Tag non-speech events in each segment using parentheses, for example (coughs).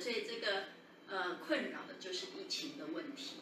所以这个呃困扰的就是疫情的问题。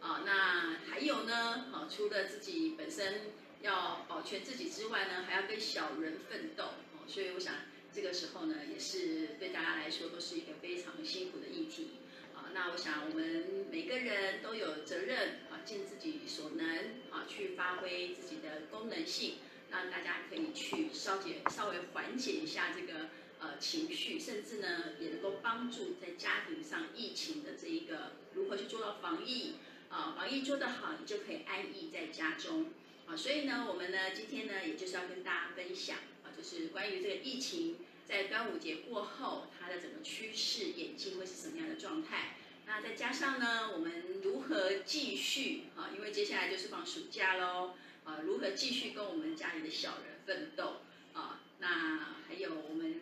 啊，那还有呢，啊，除了自己本身要保全自己之外呢，还要跟小人奋斗。哦，所以我想这个时候呢，也是对大家来说都是一个非常辛苦的议题啊。那我想，我们每个人都有责任啊，尽自己所能啊，去发挥自己的功能性，让大家可以去稍解、稍微缓解一下这个呃情绪，甚至呢，也能够帮助在家庭上疫情的这一个如何去做到防疫啊，防疫做得好，你就可以安逸在家中啊。所以呢，我们呢今天呢，也就是要跟大家分享啊，就是关于这个疫情。在端午节过后，它的整个趋势演进会是什么样的状态？那再加上呢，我们如何继续啊？因为接下来就是放暑假喽啊，如何继续跟我们家里的小人奋斗啊？那还有我们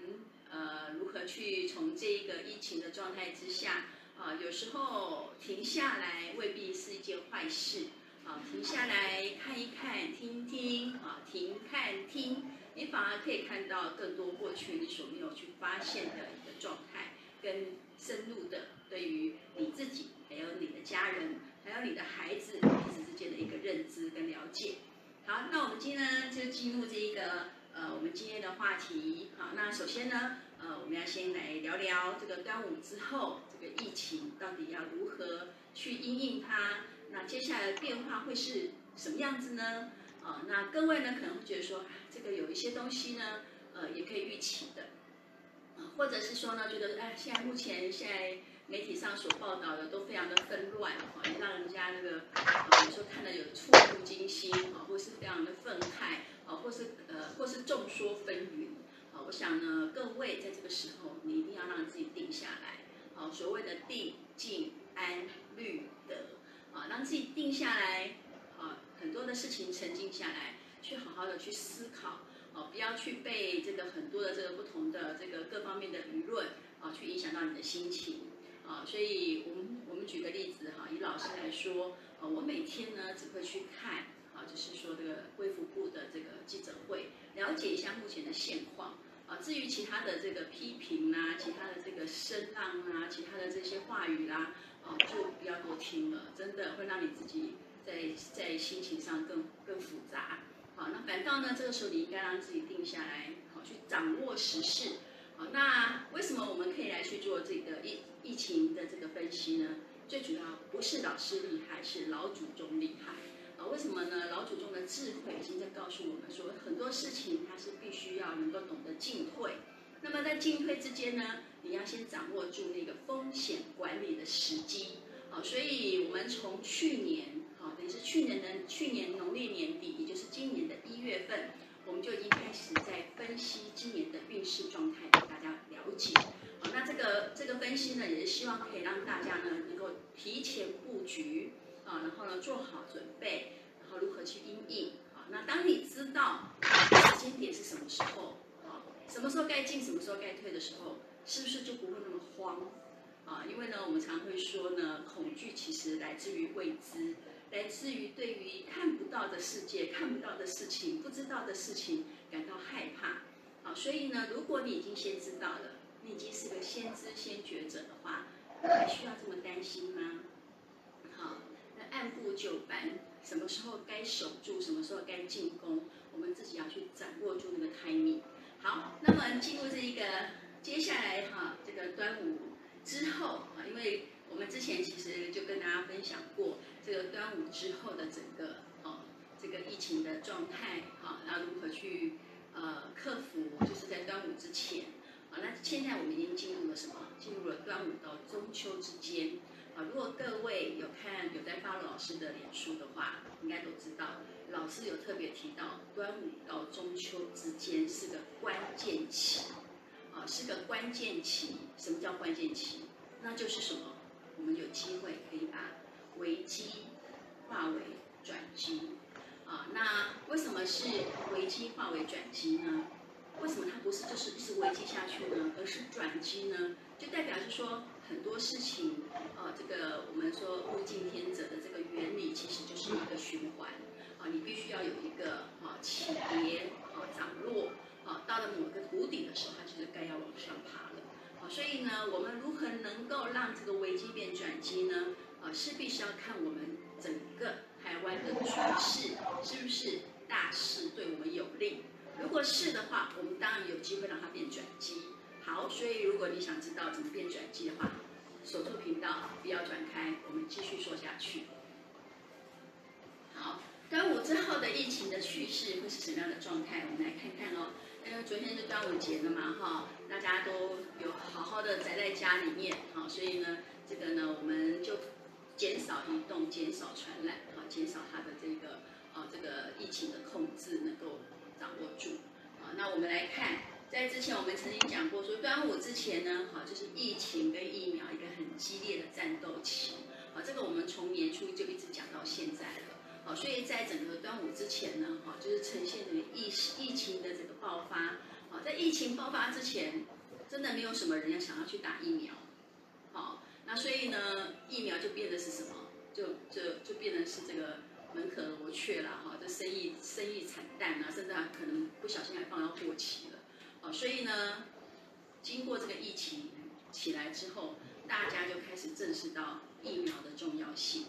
呃，如何去从这个疫情的状态之下啊？有时候停下来未必是一件坏事啊，停下来看一看、听听啊，停看听。你反而可以看到更多过去你所没有去发现的一个状态，跟深入的对于你自己，还有你的家人，还有你的孩子彼此之间的一个认知跟了解。好，那我们今天呢就进入这一个呃我们今天的话题。好，那首先呢呃我们要先来聊聊这个端午之后这个疫情到底要如何去因应它，那接下来的变化会是什么样子呢？啊，那各位呢可能会觉得说，这个有一些东西呢，呃，也可以预期的，啊，或者是说呢，觉得哎，现在目前现在媒体上所报道的都非常的纷乱，啊，让人家那个，啊，有时候看的有触目惊心，啊，或是非常的愤慨，啊，或是呃，或是众说纷纭，我想呢，各位在这个时候，你一定要让自己定下来，啊，所谓的定、静、安、虑、得，啊，让自己定下来。很多的事情沉静下来，去好好的去思考，哦，不要去被这个很多的这个不同的这个各方面的舆论啊，去影响到你的心情，啊，所以我们我们举个例子哈，以老师来说，呃，我每天呢只会去看，啊，就是说这个卫福部的这个记者会，了解一下目前的现况，啊，至于其他的这个批评啦，其他的这个声浪啊，其他的这些话语啦，啊，就不要多听了，真的会让你自己。在在心情上更更复杂，好，那反倒呢，这个时候你应该让自己定下来，好，去掌握时事，好，那为什么我们可以来去做这个疫疫情的这个分析呢？最主要不是老师厉害，是老祖宗厉害，啊，为什么呢？老祖宗的智慧已经在告诉我们说，很多事情它是必须要能够懂得进退，那么在进退之间呢，你要先掌握住那个风险管理的时机，好，所以我们从去年。好也是去年的去年农历年底，也就是今年的一月份，我们就已经开始在分析今年的运势状态，给大家了解。好，那这个这个分析呢，也是希望可以让大家呢能够提前布局啊，然后呢做好准备，然后如何去应应。好，那当你知道时间点是什么时候，啊，什么时候该进，什么时候该退的时候，是不是就不会那么慌？啊，因为呢，我们常会说呢，恐惧其实来自于未知。来自于对于看不到的世界、看不到的事情、不知道的事情感到害怕，啊，所以呢，如果你已经先知道了，你已经是个先知先觉者的话，你还需要这么担心吗？按部就班，什么时候该守住，什么时候该进攻，我们自己要去掌握住那个 timing。好，那么进入这一个接下来哈，这个端午之后啊，因为。我们之前其实就跟大家分享过这个端午之后的整个哦，这个疫情的状态哈，然后如何去呃克服，就是在端午之前啊，那现在我们已经进入了什么？进入了端午到中秋之间啊。如果各位有看有在 follow 老师的脸书的话，应该都知道，老师有特别提到端午到中秋之间是个关键期啊，是个关键期。什么叫关键期？那就是什么？我们有机会可以把危机化为转机，啊，那为什么是危机化为转机呢？为什么它不是就是一直危机下去呢？而是转机呢？就代表是说很多事情，啊，这个我们说物竞天择的这个原理，其实就是一个循环，啊，你必须要有一个啊起跌啊涨落啊，到了某个谷底的时候，它就是该要往上爬了，啊，所以呢，我们如何能够让这个危机变转机呢？啊，势必是要看我们整个台湾的局势是不是大势对我们有利，如果是的话，我们当然有机会让它变转机。好，所以如果你想知道怎么变转机的话，守住频道，不要转开，我们继续说下去。好，端午之后的疫情的趋势会是什么样的状态？我们来看看哦。因为昨天是端午节了嘛，哈，大家都有好好的宅在家里面，好，所以呢，这个呢，我们就减少移动，减少传染，好，减少它的这个啊，这个疫情的控制能够掌握住。啊，那我们来看，在之前我们曾经讲过，说端午之前呢，好，就是疫情跟疫苗一个很激烈的战斗期，啊，这个我们从年初就一直讲到现在了。好，所以在整个端午之前呢，哈，就是呈现这个疫疫情的这个爆发。啊，在疫情爆发之前，真的没有什么人要想要去打疫苗。好，那所以呢，疫苗就变得是什么？就就就变得是这个门可罗雀了，哈，这生意生意惨淡啊，甚至还可能不小心还放到过期了。所以呢，经过这个疫情起来之后，大家就开始正视到疫苗的重要性。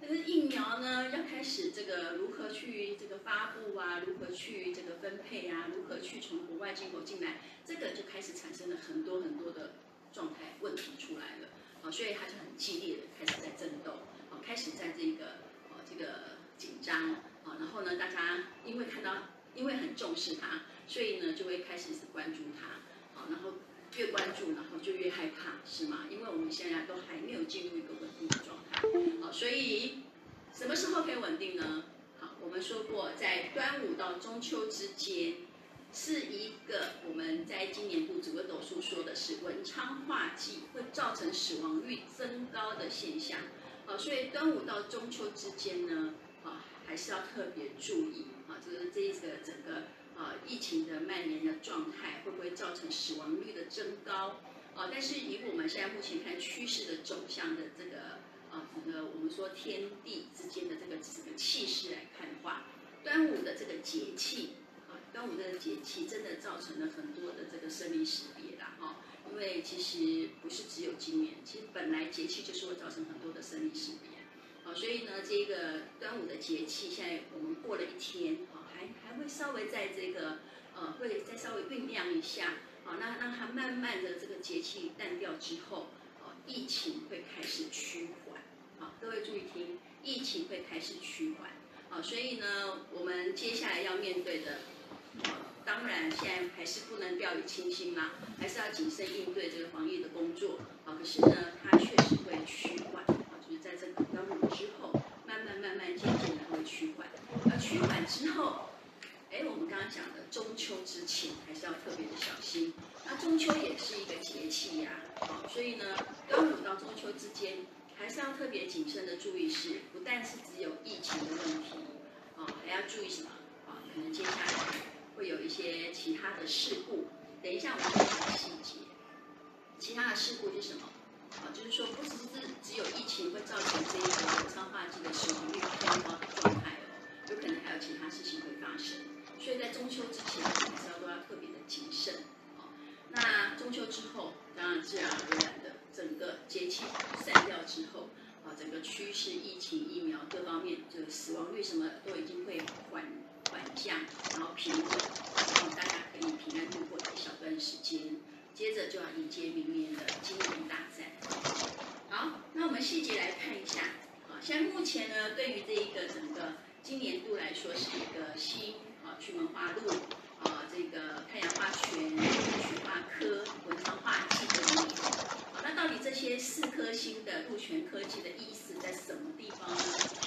但是疫苗呢，要开始这个如何去这个发布啊，如何去这个分配啊，如何去从国外进口进来，这个就开始产生了很多很多的状态问题出来了啊，所以他就很激烈的开始在争斗啊，开始在这个啊这个紧张啊，然后呢，大家因为看到因为很重视它，所以呢就会开始是关注它啊，然后越关注，然后就越害怕，是吗？因为我们现在都还没有进入一个稳定的状态。好，所以什么时候可以稳定呢？好，我们说过，在端午到中秋之间，是一个我们在今年度紫微斗数说的是文昌化忌，会造成死亡率增高的现象。好，所以端午到中秋之间呢，啊，还是要特别注意啊，就是这一个整个啊疫情的蔓延的状态，会不会造成死亡率的增高？啊，但是以我们现在目前看趋势的走向的这个。啊，这个我们说天地之间的这个这个气势来看的话，端午的这个节气，啊，端午的节气真的造成了很多的这个生离死别啦，哈，因为其实不是只有今年，其实本来节气就是会造成很多的生离死别，啊，所以呢，这个端午的节气现在我们过了一天，啊，还还会稍微在这个，呃，会再稍微酝酿一下，啊，那让它慢慢的这个节气淡掉之后，啊，疫情会开始趋缓。好，各位注意听，疫情会开始趋缓。好，所以呢，我们接下来要面对的，当然现在还是不能掉以轻心啦，还是要谨慎应对这个防疫的工作。好，可是呢，它确实会趋缓。啊，就是在这个端午之后，慢慢慢慢渐渐的会趋缓。而趋缓之后，哎，我们刚刚讲的中秋之前，还是要特别的小心。那中秋也是一个节气呀，好，所以呢，端午到中秋之间。还是要特别谨慎的注意是，不但是只有疫情的问题，啊，还要注意什么？啊，可能接下来会有一些其他的事故。等一下我们会讲细节。其他的事故是什么？啊，就是说不只是只有疫情会造成这一个文昌化忌的死亡率偏高的状态哦，有可能还有其他事情会发生。所以在中秋之前，还是要都要特别的谨慎。那中秋之后，当然自然而然的。整个节气散掉之后，啊，整个趋势、疫情、疫苗各方面，这个死亡率什么都已经会缓缓降，然后平稳，然后大家可以平安度过一小段时间。接着就要迎接明年的金融大战。好，那我们细节来看一下。啊，现在目前呢，对于这一个整个今年度来说，是一个新巨门化禄啊，这个太阳化权、曲化科、文昌化忌的年。那到底这些四颗星的禄权科技的意思在什么地方呢？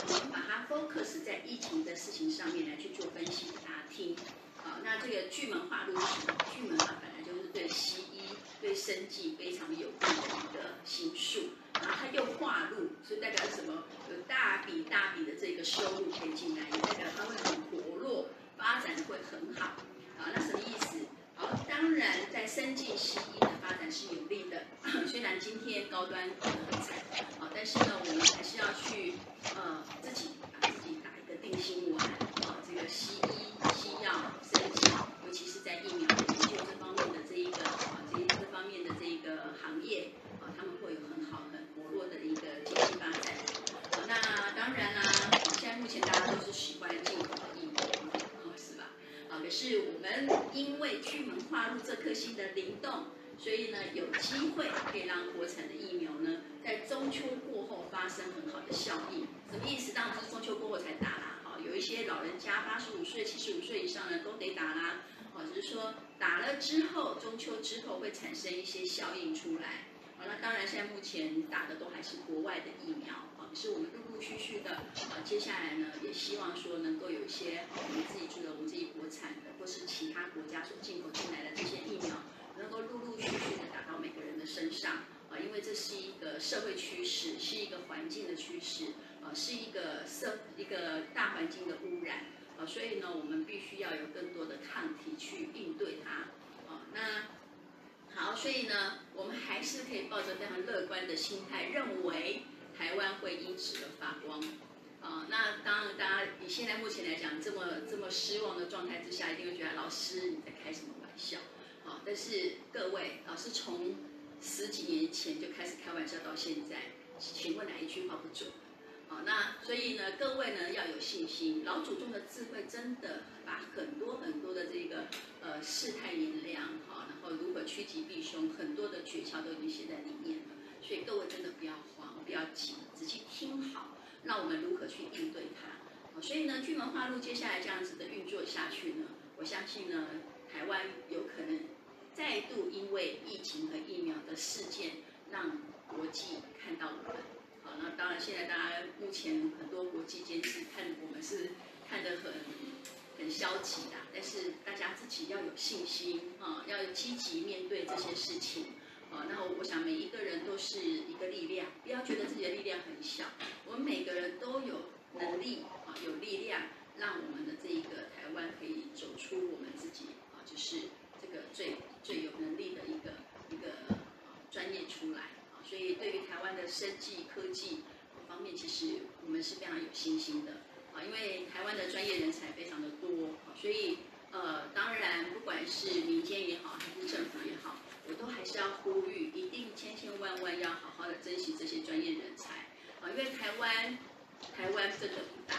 我们把它 focus 在疫情的事情上面来去做分析给大家听。好，那这个巨门化禄是什么？巨门它本来就是对西医、对生计非常有利的一个星数，然后它又化禄，所以代表什么？有大笔大笔的这个收入可以进来，也代表它会很活络，发展会很好，啊，那什么意思？啊，当然在生技西医的发展是有利的，(coughs) 虽然今天高端可能很惨，啊，但是呢，我们还是要去呃自己把自己打一个定心丸，啊，这个西医西药生技，尤其是在疫苗研究这方面的这一个啊这这方面的这个行业，啊，他们会有很好的薄弱的一个经济发展，啊，那当然啦，现在目前大家都是习惯进。也是我们因为巨门化入这颗星的灵动，所以呢有机会可以让国产的疫苗呢在中秋过后发生很好的效应。什么意思？当然不是中秋过后才打啦，哈，有一些老人家八十五岁、七十五岁以上的都得打啦，哦，只是说打了之后，中秋之后会产生一些效应出来。好，那当然现在目前打的都还是国外的疫苗，是我们陆陆续续的，啊，接下来呢也希望说能够有一些我们自己做的、我们自己国产的，或是其他国家所进口进来的这些疫苗，能够陆陆续续的打到每个人的身上，啊，因为这是一个社会趋势，是一个环境的趋势。啊，是一个社一个大环境的污染，啊，所以呢，我们必须要有更多的抗体去应对它，啊，那好，所以呢，我们还是可以抱着非常乐观的心态，认为台湾会因此而发光，啊，那当然，大家以现在目前来讲，这么这么失望的状态之下，一定会觉得老师你在开什么玩笑，啊，但是各位，老师从十几年前就开始开玩笑到现在，请问哪一句话不准？好，那所以呢，各位呢要有信心。老祖宗的智慧真的把很多很多的这个呃世态炎凉，好，然后如何趋吉避凶，很多的诀窍都已经写在里面了。所以各位真的不要慌，不要急，仔细听好，那我们如何去应对它？所以呢，巨门化路接下来这样子的运作下去呢，我相信呢，台湾有可能再度因为疫情和疫苗的事件，让国际看到我们。好那当然，现在大家目前很多国际间是看我们是看得很很消极的，但是大家自己要有信心啊，要积极面对这些事情啊。那我想每一个人都是一个力量，不要觉得自己的力量很小，我们每个人都有能力啊，有力量让我们的这一个台湾可以走出我们自己啊，就是这个最最有能力的一个一个专业出来啊。所以，对于台湾的生技科技方面，其实我们是非常有信心的啊，因为台湾的专业人才非常的多，所以呃，当然不管是民间也好，还是政府也好，我都还是要呼吁，一定千千万万要好好的珍惜这些专业人才啊，因为台湾台湾真的不大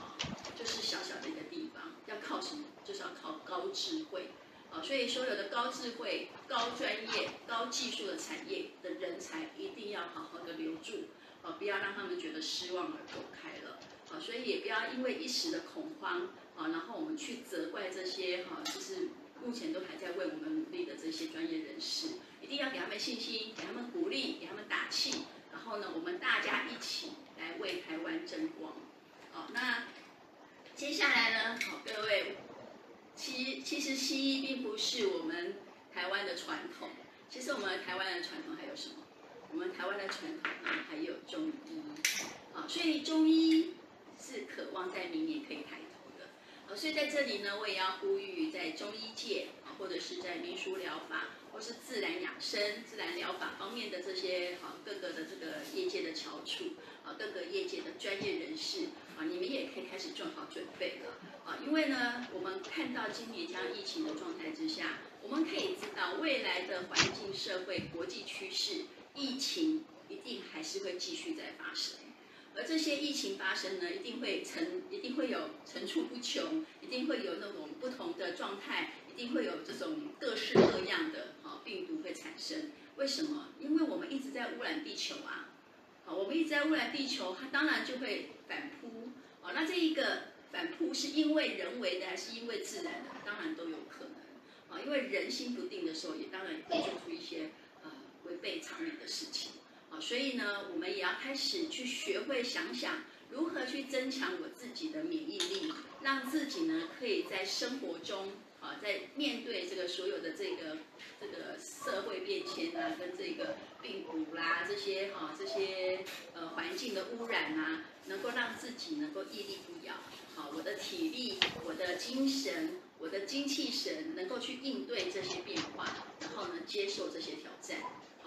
啊，就是小小的一个地方，要靠什么？就是要靠高智慧啊。所以，所有的高智慧、高专业、高技术的产业的人才，一定要好好的留住，啊，不要让他们觉得失望而走开了，啊，所以也不要因为一时的恐慌，啊，然后我们去责怪这些，哈，就是目前都还在为我们努力的这些专业人士，一定要给他们信心，给他们鼓励，给他们打气，然后呢，我们大家一起来为台湾争光，好，那接下来呢，好，各位。其其实西医并不是我们台湾的传统，其实我们台湾的传统还有什么？我们台湾的传统呢还有中医，啊，所以中医是渴望在明年可以开所以在这里呢，我也要呼吁在中医界啊，或者是在民俗疗法，或是自然养生、自然疗法方面的这些啊各个的这个业界的翘楚，啊各个业界的专业人士。啊，你们也可以开始做好准备了啊！因为呢，我们看到今年这样疫情的状态之下，我们可以知道未来的环境、社会、国际趋势，疫情一定还是会继续在发生。而这些疫情发生呢，一定会层，一定会有层出不穷，一定会有那种不同的状态，一定会有这种各式各样的啊病毒会产生。为什么？因为我们一直在污染地球啊！啊，我们一直在污染地球，它当然就会反扑。好，那这一个反扑是因为人为的还是因为自然的？当然都有可能。啊，因为人心不定的时候，也当然会做出一些呃违背常理的事情。所以呢，我们也要开始去学会想想如何去增强我自己的免疫力，让自己呢可以在生活中啊，在面对这个所有的这个这个社会变迁啊，跟这个病毒啦这些哈这些呃环境的污染啊。能够让自己能够屹立不摇，好，我的体力、我的精神、我的精气神能够去应对这些变化，然后呢，接受这些挑战，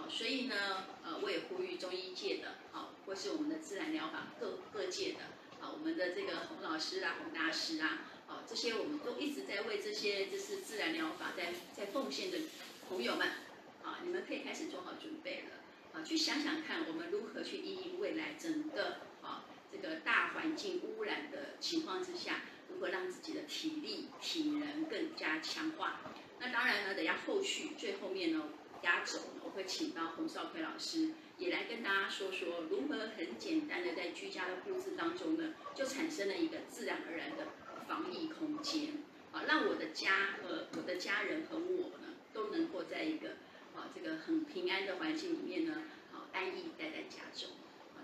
所以呢，呃，我也呼吁中医界的，好，或是我们的自然疗法各各界的，啊，我们的这个洪老师啊、洪大师啊，啊，这些我们都一直在为这些就是自然疗法在在奉献的朋友们，啊，你们可以开始做好准备了，啊，去想想看，我们如何去应应未来整个，啊。这个大环境污染的情况之下，如何让自己的体力、体能更加强化。那当然呢，等下后续最后面呢，压轴，会请到洪少奎老师也来跟大家说说如何很简单的在居家的布置当中呢，就产生了一个自然而然的防疫空间啊，让我的家和我的家人和我呢都能够在一个啊这个很平安的环境里面呢，好安逸待在家中。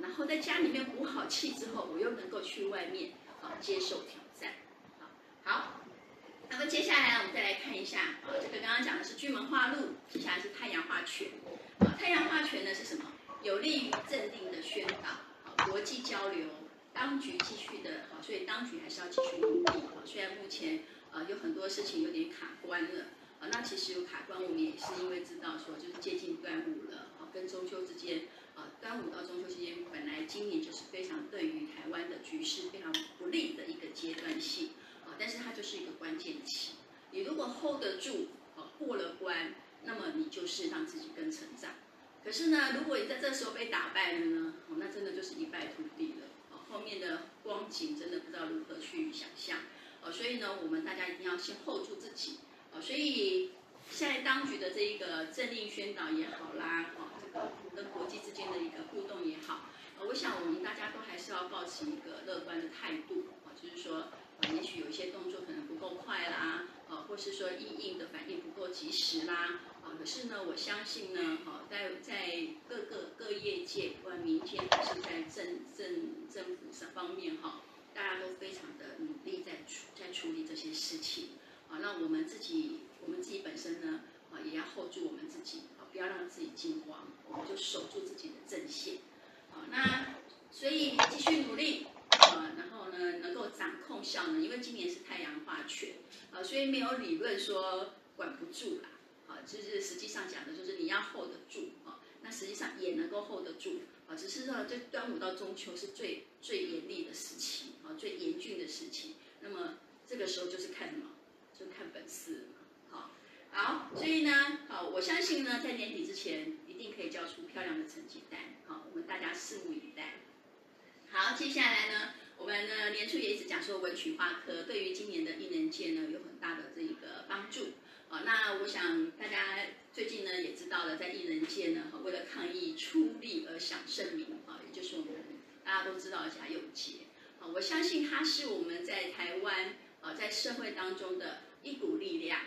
然后在家里面鼓好气之后，我又能够去外面啊接受挑战。好，好，那么接下来我们再来看一下啊，这个刚刚讲的是巨门化禄，接下来是太阳化权。啊，太阳化权呢是什么？有利于镇定的宣导，啊，国际交流，当局继续的，好，所以当局还是要继续努力。啊，虽然目前啊有很多事情有点卡关了，啊，那其实有卡关，我们也是因为知道说就是接近端午了，啊，跟中秋之间。啊，端午到中秋期间，本来今年就是非常对于台湾的局势非常不利的一个阶段性，它就是一个关键期。你如果 hold 得住，啊，过了关，那么你就是让自己更成长。可是呢，如果你在这时候被打败了呢，哦，那真的就是一败涂地了。啊，后面的光景真的不知道如何去想象。啊，所以呢，我们大家一定要先 hold 住自己。啊，所以现在当局的这一个政令宣导也好啦，这个。跟国际之间的一个互动也好，呃，我想我们大家都还是要抱持一个乐观的态度啊，就是说，呃，也许有一些动作可能不够快啦，呃，或是说因应的反应不够及时啦，啊，可是呢，我相信呢，哈，在在各个各业界，不管民间还是在政政政府上方面哈，大家都非常的努力在处在处理这些事情，啊，那我们自己我们自己本身呢，啊，也要 hold 住我们自己。啊不要让自己惊慌，我们就守住自己的阵线，好，那所以继续努力，然后呢，能够掌控效能，因为今年是太阳化权，啊，所以没有理论说管不住啦，啊，就是实际上讲的就是你要 hold 得住，啊，那实际上也能够 hold 得住，啊，只是说这端午到中秋是最最严厉的时期，啊，最严峻的时期，那么这个时候就是看什么，就看本事。好，所以呢，好，我相信呢，在年底之前一定可以交出漂亮的成绩单。好，我们大家拭目以待。好，接下来呢，我们呢年初也一直讲说文曲化科对于今年的艺能界呢有很大的这一个帮助。好，那我想大家最近呢也知道了，在艺能界呢，为了抗疫出力而享盛名啊，也就是我们大家都知道的贾永杰。好，我相信他是我们在台湾啊在社会当中的一股力量。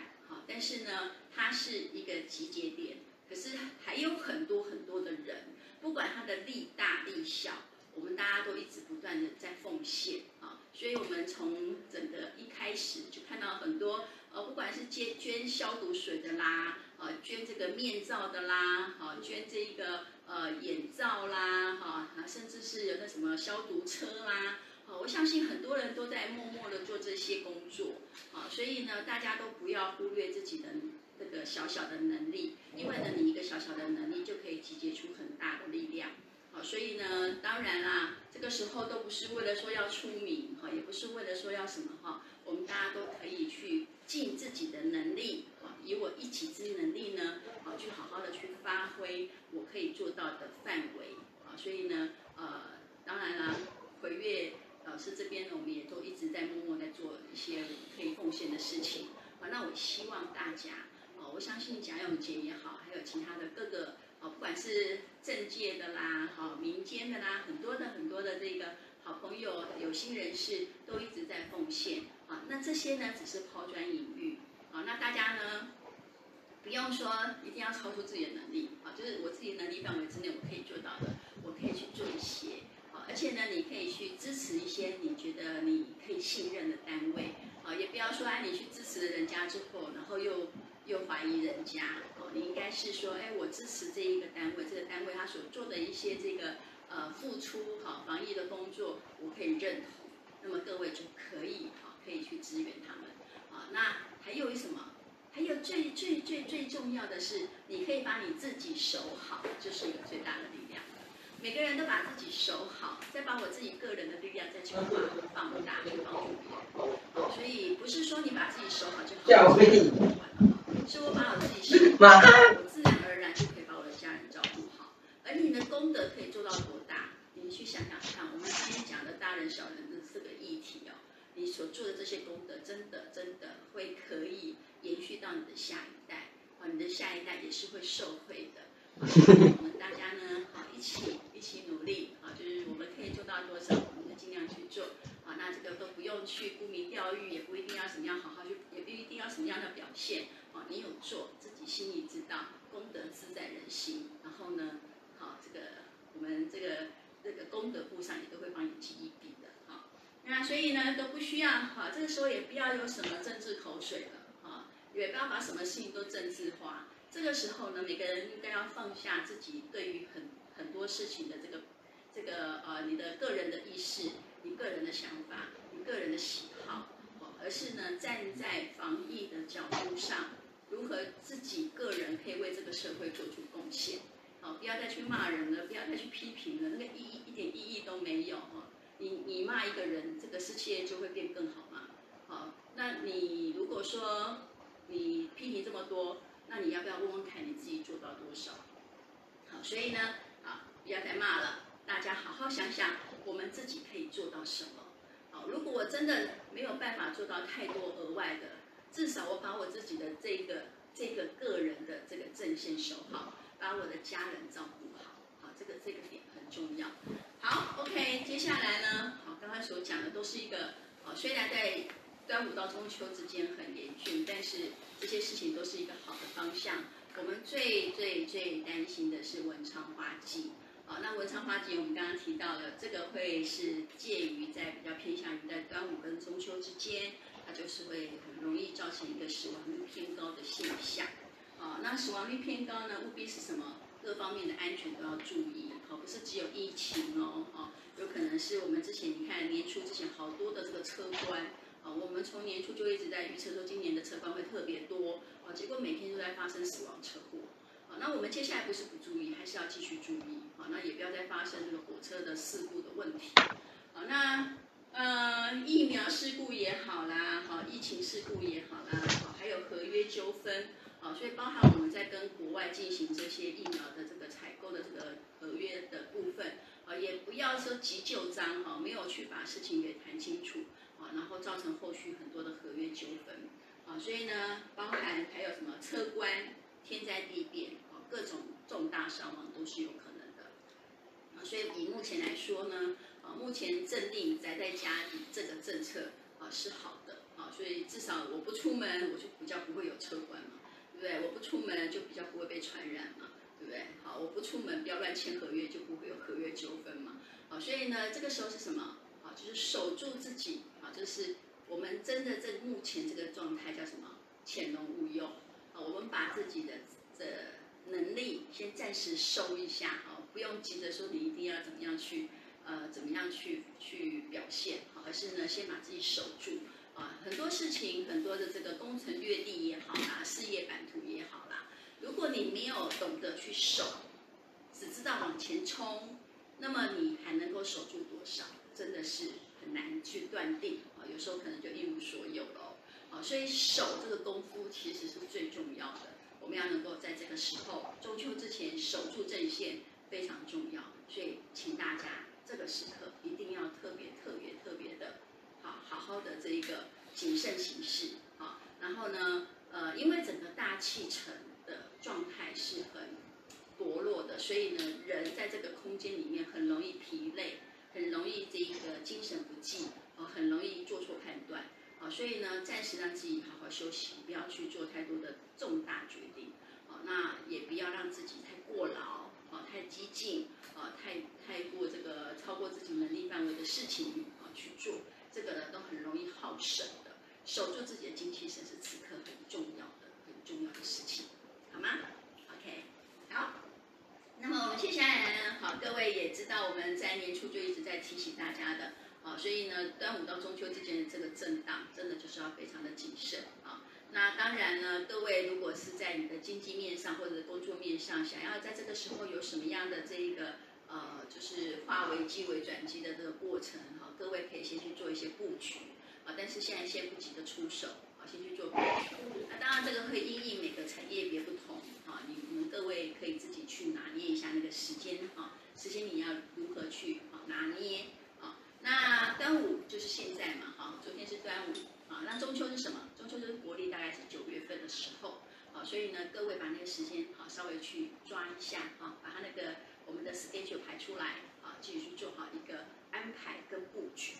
但是呢，他是一个集结点，可是还有很多很多的人，不管他的力大力小，我们大家都一直不断的在奉献啊，所以我们从整个一开始就看到很多呃，不管是捐捐消毒水的啦，啊，捐这个面罩的啦，好，捐这个呃眼罩啦，哈，甚至是有那什么消毒车啦。好我相信很多人都在默默的做这些工作，啊，所以呢，大家都不要忽略自己的这个小小的能力，因为呢，你一个小小的能力就可以集结出很大的力量，所以呢，当然啦，这个时候都不是为了说要出名，哈，也不是为了说要什么哈，我们大家都可以去尽自己的能力，啊，以我一己之能力呢，啊，去好好的去发挥我可以做到的范围，啊，所以呢，呃，当然啦，回月。老师这边呢，我们也都一直在默默在做一些可以奉献的事情。啊，那我希望大家，啊，我相信贾永婕也好，还有其他的各个，啊，不管是政界的啦，好民间的啦，很多的很多的这个好朋友、有心人士都一直在奉献。啊，那这些呢，只是抛砖引玉。啊，那大家呢，不用说一定要超出自己的能力。啊，就是我自己能力范围之内，我可以做到的，我可以去做一些啊。而且呢，你可以去支持一些你觉得你可以信任的单位，啊，也不要说哎，你去支持了人家之后，然后又又怀疑人家，是说，哎，我支持这一个单位，这个单位他所做的一些这个呃付出，好，防疫的工作，我可以认同，那么各位就可以好，可以去支援他们，啊，那还有什么？还有最最最最重要的是，你可以把你自己守好，就是一个最大的力量。每个人都把自己守好，再把我自己个人的力量再去放大，去帮助别人。所以不是说你把自己守好就好，是我把我自己守好，我自然而然就可以把我的家人照顾好。而你的功德可以做到多大？你去想想看，我们今天讲的大人小人的这个议题哦，你所做的这些功德，真的真的会可以延续到。你的下一代，啊，你的下一代也是会受惠的。我们大家呢，好，一起一起努力，啊，就是我们可以做到多少，我们就尽量去做。啊，那这个都不用去沽名钓誉，也不一定要什么样好好去，也不一定要什么样的表现。啊，你有做，自己心里知道，功德自在人心。然后呢，好，这个我们这个这个功德簿上也都会帮你记一笔的。好，那所以呢，都不需要，好，这个时候也不要有什么政治口水了，啊，也不要把什么事情都政治化。这个时候呢，每个人应该要放下自己对于很很多事情的这个这个呃，你的个人的意识。你个人的想法，你个人的喜好，而是呢，站在防疫的角度上，如何自己个人可以为这个社会做出贡献，好，不要再去骂人了，不要再去批评了，那个意义一点意义都没有哈。你你骂一个人，这个世界就会变更好嘛？好，那你如果说你批评这么多，那你要不要问问看你自己做到多少？好，所以呢，啊，不要再骂了，大家好好想想。我们自己可以做到什么？好，如果我真的没有办法做到太多额外的，至少我把我自己的这个这个个人的这个阵线守好，把我的家人照顾好，好，这个这个点很重要。好，OK，接下来呢，好，刚刚所讲的都是一个，好，虽然在端午到中秋之间很严峻，但是这些事情都是一个好的方向。我们最最最担心的是文昌花季。好，那文昌花季我们刚刚提到了，这个会是介于在比较偏向于在端午跟中秋之间，它就是会容易造成一个死亡率偏高的现象。啊，那死亡率偏高呢，务必是什么？各方面的安全都要注意。好，不是只有疫情哦，啊，有可能是我们之前你看年初之前好多的这个车关，啊，我们从年初就一直在预测说今年的车关会特别多，啊，结果每天都在发生死亡车祸。啊，那我们接下来不是不注意，还是要继续注意。好，那也不要再发生这个火车的事故的问题。好，那呃疫苗事故也好啦，好疫情事故也好啦，好还有合约纠纷，好，所以包含我们在跟国外进行这些疫苗的这个采购的这个合约的部分，啊，也不要说急就章，哈，没有去把事情给谈清楚，啊，然后造成后续很多的合约纠纷，啊，所以呢，包含还有什么车关。天灾地变，啊，各种重大伤亡都是有可能的，啊，所以以目前来说呢，目前镇定宅在家里这个政策啊是好的，啊，所以至少我不出门，我就比较不会有车管嘛，对不对？我不出门就比较不会被传染嘛，对不对？好，我不出门不要乱签合约，就不会有合约纠纷嘛，好，所以呢，这个时候是什么？啊，就是守住自己，啊，就是我们真的这目前这个状态叫什么？潜龙勿用。我们把自己的这能力先暂时收一下哈，不用急着说你一定要怎么样去呃怎么样去去表现，而是呢先把自己守住啊。很多事情，很多的这个攻城略地也好啦，事业版图也好啦，如果你没有懂得去守，只知道往前冲，那么你还能够守住多少，真的是很难去断定啊。有时候可能就一无所有了。啊，所以守这个功夫其实是最重要的。我们要能够在这个时候中秋之前守住阵线，非常重要。所以，请大家这个时刻一定要特别特别特别的，好好好的这一个谨慎行事。啊，然后呢，呃，因为整个大气层的状态是很薄弱的，所以呢，人在这个空间里面很容易疲累，很容易这一个精神不济，啊，很容易做错判断。好，所以呢，暂时让自己好好休息，不要去做太多的重大决定。好，那也不要让自己太过劳，太激进，啊，太太过这个超过自己能力范围的事情啊去做，这个呢都很容易耗神的。守住自己的精气神是此刻很重要的、很重要的事情，好吗？OK，好。那么我们接下来呢，好，各位也知道我们在年初就一直在提醒大家的。啊，所以呢，端午到中秋之间的这个震荡，真的就是要非常的谨慎啊。那当然呢，各位如果是在你的经济面上或者工作面上，想要在这个时候有什么样的这一个呃，就是化危机为转机的这个过程哈，各位可以先去做一些布局啊。但是现在先不急着出手啊，先去做布局。那当然这个会因应每个产业别不同啊，你们各位可以自己去拿捏一下那个时间啊，时间你要如何去啊拿捏啊。那端午就是现在嘛，哈，昨天是端午啊。那中秋是什么？中秋就是国历大概是九月份的时候啊所以呢，各位把那个时间好稍微去抓一下啊，把它那个我们的 schedule 排出来啊，继续去做好一个安排跟布局。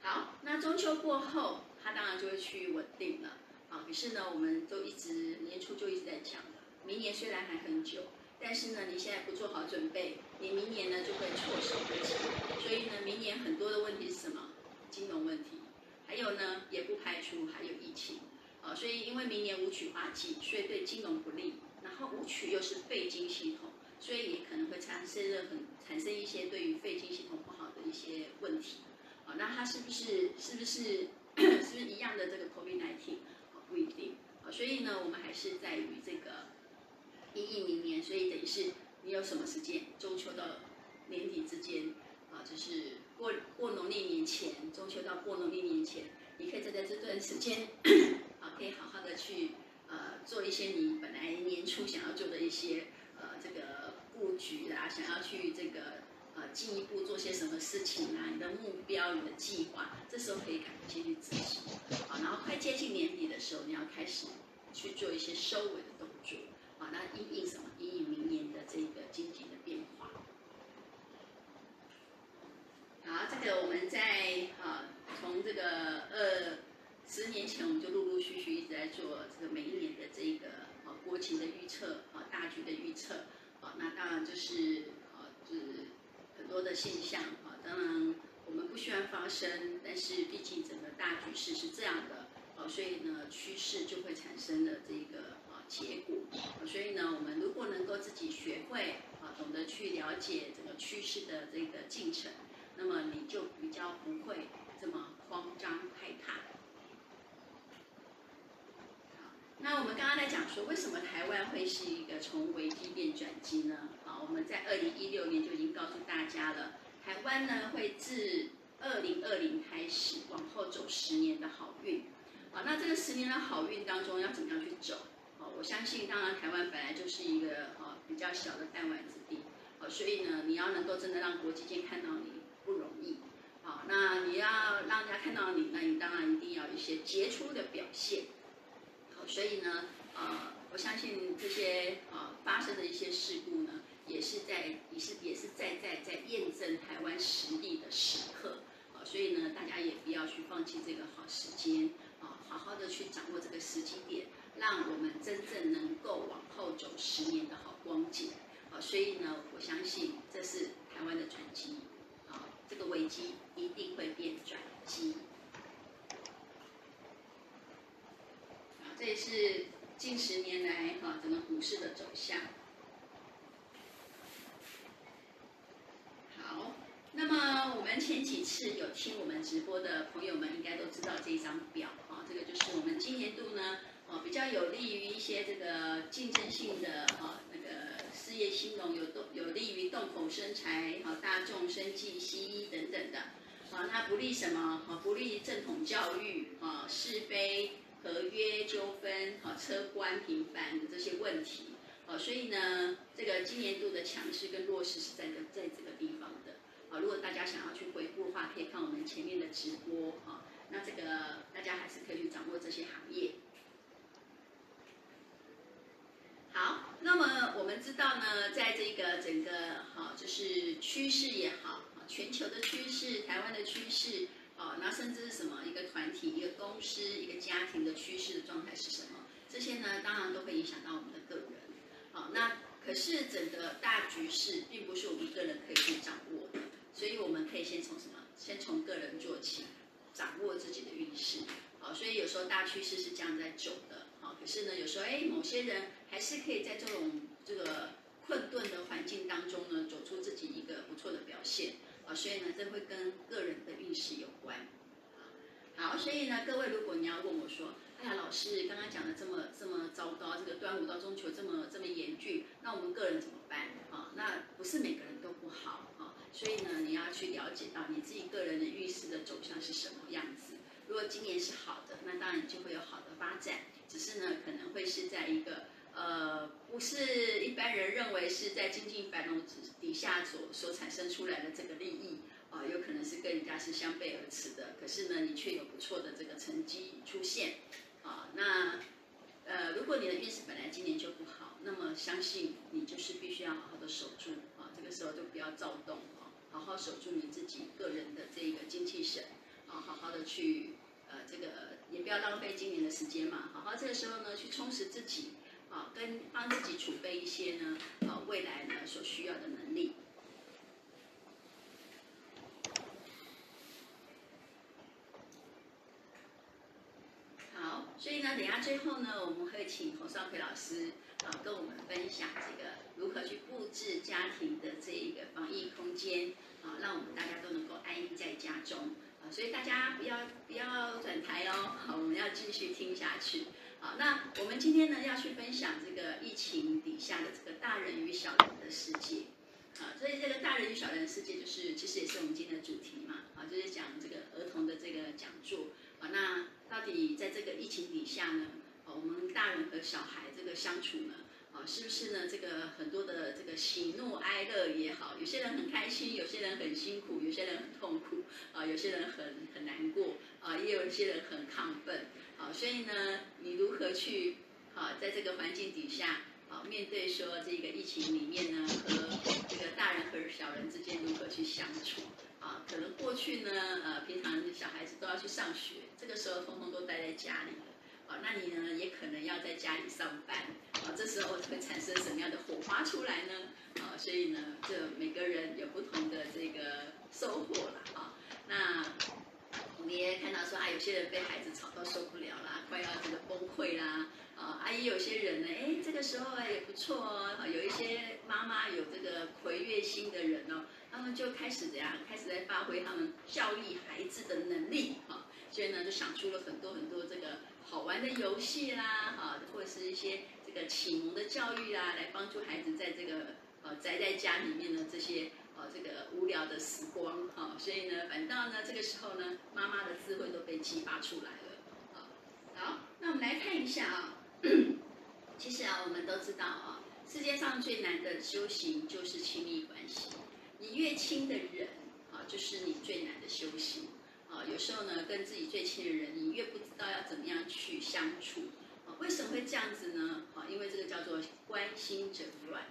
好，那中秋过后，他当然就会趋于稳定了啊。可是呢，我们都一直年初就一直在讲的，明年虽然还很久，但是呢，你现在不做好准备，你明年呢就会措手不及。所以呢，明年很多的问题是什么？金融问题，还有呢，也不排除还有疫情。啊，所以因为明年武曲化季，所以对金融不利。然后武曲又是肺经系统，所以也可能会产生了很产生一些对于肺经系统不好的一些问题。啊，那它是不是是不是 (clears throat) 是不是一样的这个 COVID-19？啊，不一定。啊，所以呢，我们还是在于这个因应明年，所以等于是你有什么时间，中秋到年底之间，啊，就是过过农历年前，中秋到过农历年前，你可以在在这段时间。(coughs) 啊可以好好的去呃做一些你本来年初想要做的一些呃这个布局啦，想要去这个呃进一步做些什么事情啊，你的目标、你的计划，这时候可以赶快先去执行。好，然后快接近年底的时候，你要开始去做一些收尾的动作。好，那因应什么？因应明年的这个经济的变化。好，这个我们在啊从这个呃。十年前我们就陆陆续续一直在做这个每一年的这个啊国情的预测啊大局的预测啊，那当然就是啊就是很多的现象啊，当然我们不希望发生，但是毕竟整个大局势是这样的啊，所以呢趋势就会产生了这个啊结果，所以呢我们如果能够自己学会啊懂得去了解整个趋势的这个进程，那么你就比较不会这么慌张害怕。那我们刚刚在讲说，为什么台湾会是一个从危机变转机呢？啊，我们在二零一六年就已经告诉大家了，台湾呢会自二零二零开始往后走十年的好运。啊，那这个十年的好运当中要怎么样去走？啊，我相信，当然台湾本来就是一个啊比较小的弹丸之地，啊，所以呢，你要能够真的让国际间看到你不容易。啊，那你要让人家看到你，那你当然一定要一些杰出的表现。好所以呢，呃，我相信这些呃发生的一些事故呢，也是在也是也是在在在验证台湾实力的时刻，啊、所以呢，大家也不要去放弃这个好时间，啊、好好的去掌握这个时机点，让我们真正能够往后走十年的好光景，啊、所以呢，我相信这是台湾的转机，这个危机一定会变转机。这也是近十年来哈整个股市的走向。好，那么我们前几次有听我们直播的朋友们应该都知道这张表啊，这个就是我们今年度呢，哦比较有利于一些这个竞争性的哈那个事业兴隆，有动有利于动口生财，哈大众生计、西医等等的，啊它不利什么？哈不利正统教育，啊是非。合约纠纷、好车官频繁的这些问题，哦，所以呢，这个今年度的强势跟弱势是在这在这个地方的，啊，如果大家想要去回顾的话，可以看我们前面的直播，哈，那这个大家还是可以去掌握这些行业。好，那么我们知道呢，在这个整个哈，就是趋势也好，全球的趋势，台湾的趋势。啊，那甚至是什么一个团体、一个公司、一个家庭的趋势的状态是什么？这些呢，当然都会影响到我们的个人。好，那可是整个大局势并不是我们个人可以去掌握的，所以我们可以先从什么？先从个人做起，掌握自己的运势。好，所以有时候大趋势是这样在走的。好，可是呢，有时候哎，某些人还是可以在这种这个困顿的环境当中呢，走出自己一个不错的表现。啊，所以呢，这会跟个人的运势有关。好，所以呢，各位，如果你要问我说，哎呀，老师刚刚讲的这么这么糟糕，这个端午到中秋这么这么严峻，那我们个人怎么办？啊，那不是每个人都不好啊。所以呢，你要去了解到你自己个人的运势的走向是什么样子。如果今年是好的，那当然就会有好的发展。只是呢，可能会是在一个。呃，不是一般人认为是在经济繁荣底下所所产生出来的这个利益啊，有可能是跟人家是相背而驰的。可是呢，你却有不错的这个成绩出现啊。那呃，如果你的运势本来今年就不好，那么相信你就是必须要好好的守住啊，这个时候就不要躁动啊，好好守住你自己个人的这个精气神啊，好好的去呃这个也不要浪费今年的时间嘛，好好这个时候呢去充实自己啊，跟帮自己储备一些呢啊未来呢所需要的能力。好所以呢，等下最后呢，我们会请洪少奎老师啊，跟我们分享这个如何去布置家庭的这一个防疫空间啊，让我们大家都能够安逸在家中啊。所以大家不要不要转台哦，好，我们要继续听下去。好，那我们今天呢要去分享这个疫情底下的这个大人与小人的世界啊。所以这个大人与小人的世界，就是其实也是我们今天的主题嘛，啊，就是讲这个儿童的这个讲座啊，那。到底在这个疫情底下呢，我们大人和小孩这个相处呢，啊，是不是呢？这个很多的这个喜怒哀乐也好，有些人很开心，有些人很辛苦，有些人很痛苦，啊，有些人很很难过，啊，也有一些人很亢奋，好，所以呢，你如何去，啊，在这个环境底下，啊，面对说这个疫情里面呢，和这个大人和小人之间如何去相处？啊，可能过去呢，呃，平常小孩子都要去上学，这个时候通通都待在家里了，啊，那你呢，也可能要在家里上班，啊，这时候会产生什么样的火花出来呢？啊，所以呢，这每个人有不同的这个收获了，啊，那我们也看到说啊，有些人被孩子吵到受不了啦，快要这个崩溃啦，啊，啊，也有些人呢，哎，这个时候也不错哦，有一些妈妈有这个魁月星的人哦。他们就开始怎样？开始在发挥他们教育孩子的能力，哈，所以呢，就想出了很多很多这个好玩的游戏啦，哈，或者是一些这个启蒙的教育啦，来帮助孩子在这个呃宅在家里面的这些哦这个无聊的时光，哈，所以呢，反倒呢，这个时候呢，妈妈的智慧都被激发出来了，好，好，那我们来看一下啊，(coughs) 其实啊，我们都知道啊，世界上最难的修行就是亲密关系。你越亲的人，啊，就是你最难的修行，啊，有时候呢，跟自己最亲的人，你越不知道要怎么样去相处，啊，为什么会这样子呢？啊，因为这个叫做关心者乱，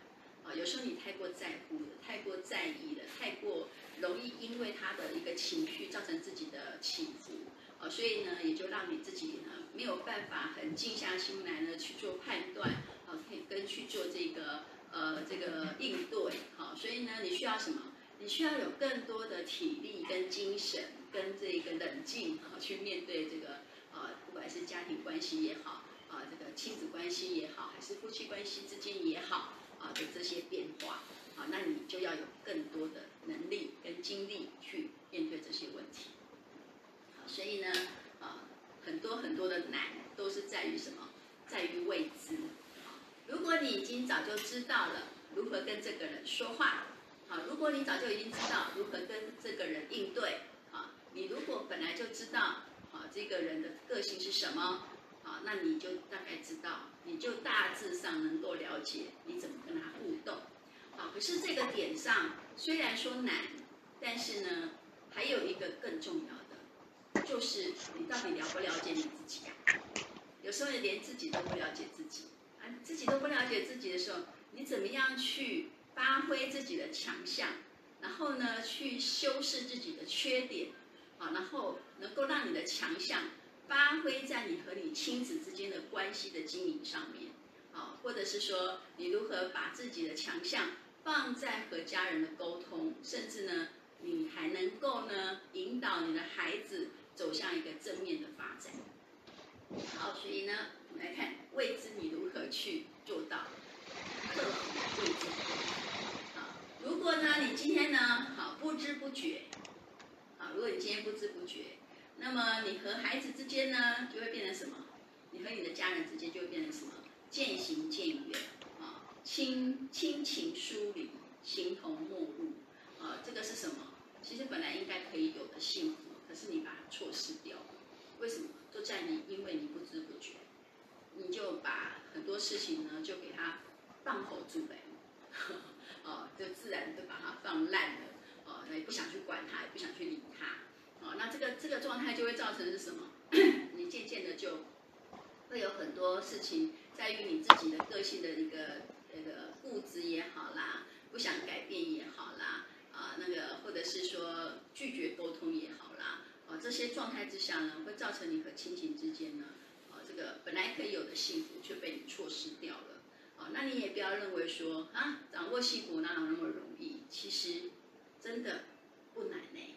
啊，有时候你太过在乎了，太过在意了，太过容易因为他的一个情绪造成自己的起伏，啊，所以呢，也就让你自己呢没有办法很静下心来呢去做判断，啊，可以跟去做这个。呃，这个应对好，所以呢，你需要什么？你需要有更多的体力跟精神，跟这个冷静啊去面对这个呃，不管是家庭关系也好，啊，这个亲子关系也好，还是夫妻关系之间也好，啊的这些变化，啊，那你就要有更多的能力跟精力去面对这些问题。所以呢，啊，很多很多的难都是在于什么？在于未知。如果你已经早就知道了如何跟这个人说话，好，如果你早就已经知道如何跟这个人应对，啊，你如果本来就知道，啊，这个人的个性是什么，啊，那你就大概知道，你就大致上能够了解你怎么跟他互动，啊，可是这个点上虽然说难，但是呢，还有一个更重要的，就是你到底了不了解你自己？有时候连自己都不了解自己。啊自己都不了解自己的时候，你怎么样去发挥自己的强项，然后呢，去修饰自己的缺点，啊，然后能够让你的强项发挥在你和你亲子之间的关系的经营上面，啊，或者是说你如何把自己的强项放在和家人的沟通，甚至呢，你还能够呢引导你的孩子走向一个正面的发展。好，所以呢。我们来看未知，你如何去做到克服未知？好，如果呢，你今天呢，好不知不觉，好，如果你今天不知不觉，那么你和孩子之间呢，就会变成什么？你和你的家人之间就会变成什么？渐行渐远，啊，亲亲情疏离，形同陌路，啊，这个是什么？其实本来应该可以有的幸福，可是你把它错失掉了，为什么？都在你，因为你不知不觉。你就把很多事情呢，就给它放口住了，(laughs) 啊，就自然就把它放烂了，啊，那也不想去管它，也不想去理它，好，那这个这个状态就会造成是什么？(clears throat) 你渐渐的就会有很多事情，在于你自己的个性的一个那个固执也好啦，不想改变也好啦，啊，那个或者是说拒绝沟通也好啦，啊，这些状态之下呢，会造成你和亲情之间呢，啊，这个本来可以有的幸福却被你错失掉了。啊，那你也不要认为说啊，掌握幸福哪有那么容易？其实真的不难呢。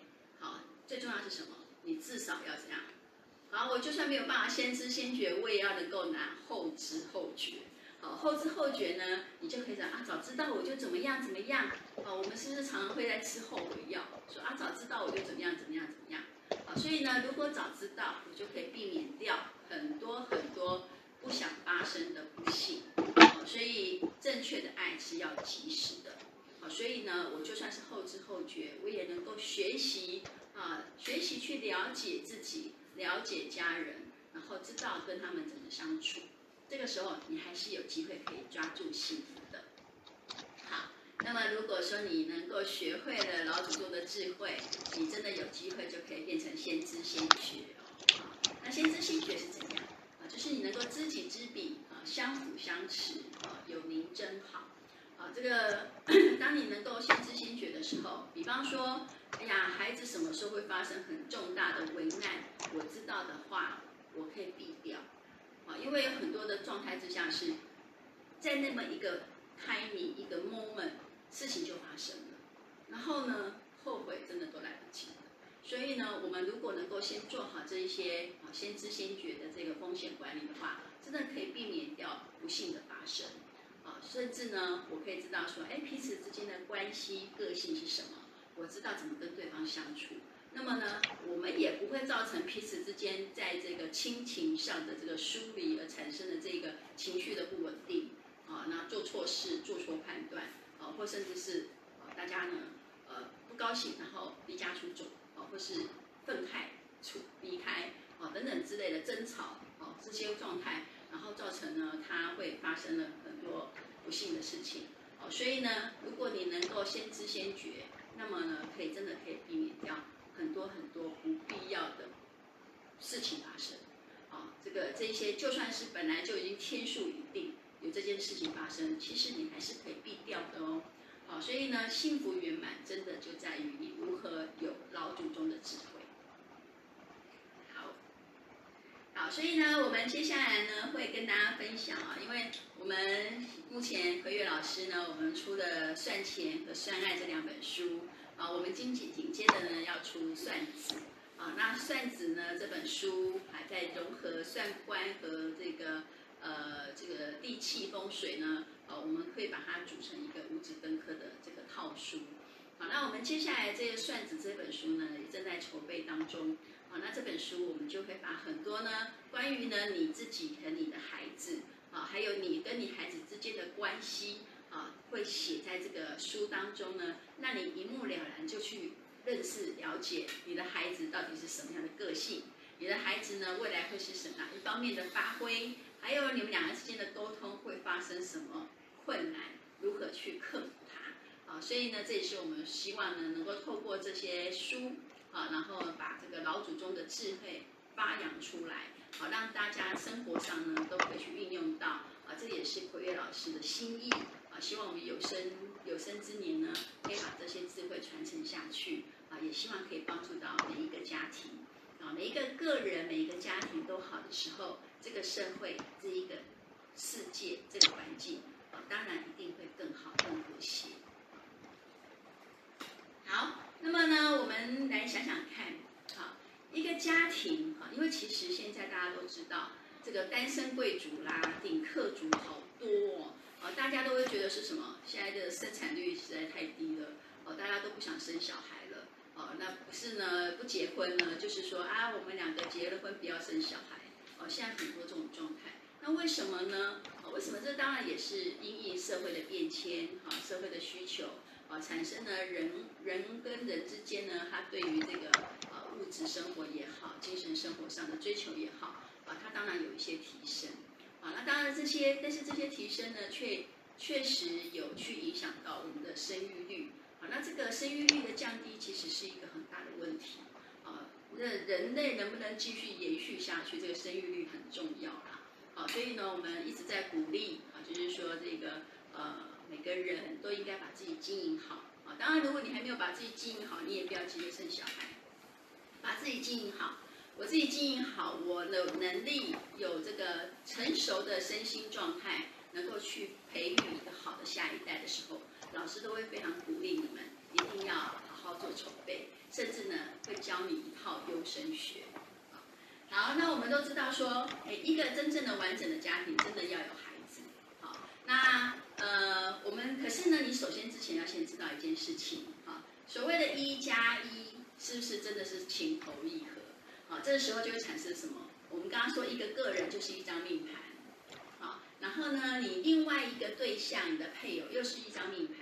最重要是什么？你至少要这样。好，我就算没有办法先知先觉，我也要能够拿后知后觉。好，后知后觉呢，你就可以讲啊，早知道我就怎么样怎么样。啊，我们是不是常常会在吃后悔药？说啊，早知道我就怎么样怎么样怎么样。好，所以呢，如果早知道，我就可以避免掉很多很多不想发生的不幸。好，所以正确的爱是要及时的。好，所以呢，我就算是后知后觉，我也能够学习啊，学习去了解自己。了解家人，然后知道跟他们怎么相处，这个时候你还是有机会可以抓住幸福的。好，那么如果说你能够学会了老祖宗的智慧，你真的有机会就可以变成先知先觉哦。那先知先觉是怎样啊？就是你能够知己知彼啊，相辅相持啊，有您真好啊。这个 (clears throat) 当你能够先知先觉的时候，比方说。哎呀，孩子什么时候会发生很重大的危难？我知道的话，我可以避掉，啊，因为有很多的状态之下是，在那么一个 timing 一个 moment，事情就发生了，然后呢，后悔真的都来不及。所以呢，我们如果能够先做好这一些啊，先知先觉的这个风险管理的话，真的可以避免掉不幸的发生，甚至呢，我可以知道说，哎，彼此之间的关系个性是什么？我知道怎么跟对方相处，那么呢，我们也不会造成彼此之间在这个亲情上的这个疏离而产生的这个情绪的不稳定啊，那做错事、做错判断啊，或甚至是啊大家呢呃不高兴，然后离家出走啊，或是愤慨出离开啊等等之类的争吵啊这些状态，然后造成呢它会发生了很多不幸的事情哦，所以呢，如果你能够先知先觉。那么呢，可以真的可以避免掉很多很多不必要的事情发生，啊，这个这些就算是本来就已经天数已定有这件事情发生，其实你还是可以避掉的哦，好，所以呢，幸福圆满真的就在于你如何有老祖宗的智慧。好，好，所以呢，我们接下来呢会跟大家分享啊，因为我们目前何月老师呢，我们出的《算钱和算爱》这两本书。啊，我们紧紧紧接着呢要出算子啊，那算子呢这本书还在融合算官和这个呃这个地气风水呢，呃、啊，我们可以把它组成一个五子登科的这个套书。好，那我们接下来这个算子这本书呢也正在筹备当中。好，那这本书我们就会把很多呢关于呢你自己和你的孩子啊，还有你跟你孩子之间的关系。啊，会写在这个书当中呢，那你一目了然就去认识、了解你的孩子到底是什么样的个性，你的孩子呢未来会是什么一方面的发挥，还有你们两个之间的沟通会发生什么困难，如何去克服它啊？所以呢，这也是我们希望呢能够透过这些书啊，然后把这个老祖宗的智慧发扬出来，好让大家生活上呢都可以去运用到啊，这也是奎月老师的心意。啊希望我们有生有生之年呢，可以把这些智慧传承下去啊！也希望可以帮助到每一个家庭啊，每一个个人、每一个家庭都好的时候，这个社会、这一个世界、这个环境啊，当然一定会更好、更和谐。好，那么呢，我们来想想看，啊，一个家庭啊，因为其实现在大家都知道，这个单身贵族啦、顶客族好多哦。哦，大家都会觉得是什么？现在的生产率实在太低了，哦，大家都不想生小孩了，哦，那不是呢，不结婚呢，就是说啊，我们两个结了婚不要生小孩，哦，现在很多这种状态，那为什么呢？哦，为什么？这当然也是因应社会的变迁，哈，社会的需求，啊，产生了人人跟人之间呢，他对于这个呃物质生活也好，精神生活上的追求也好，啊，他当然有一些提升。啊，那当然这些，但是这些提升呢，却确实有去影响到我们的生育率。啊，那这个生育率的降低，其实是一个很大的问题。啊，那人类能不能继续延续下去，这个生育率很重要啦。好，所以呢，我们一直在鼓励啊，就是说这个呃，每个人都应该把自己经营好啊。当然，如果你还没有把自己经营好，你也不要急着生小孩，把自己经营好。我自己经营好，我的能力有这个成熟的身心状态，能够去培育一个好的下一代的时候，老师都会非常鼓励你们，一定要好好做筹备，甚至呢会教你一套优生学。好，那我们都知道说，哎，一个真正的完整的家庭，真的要有孩子。好，那呃，我们可是呢，你首先之前要先知道一件事情，哈，所谓的“一加一”，是不是真的是情投意合？好，这个时候就会产生什么？我们刚刚说一个个人就是一张命盘，好，然后呢，你另外一个对象，你的配偶又是一张命盘，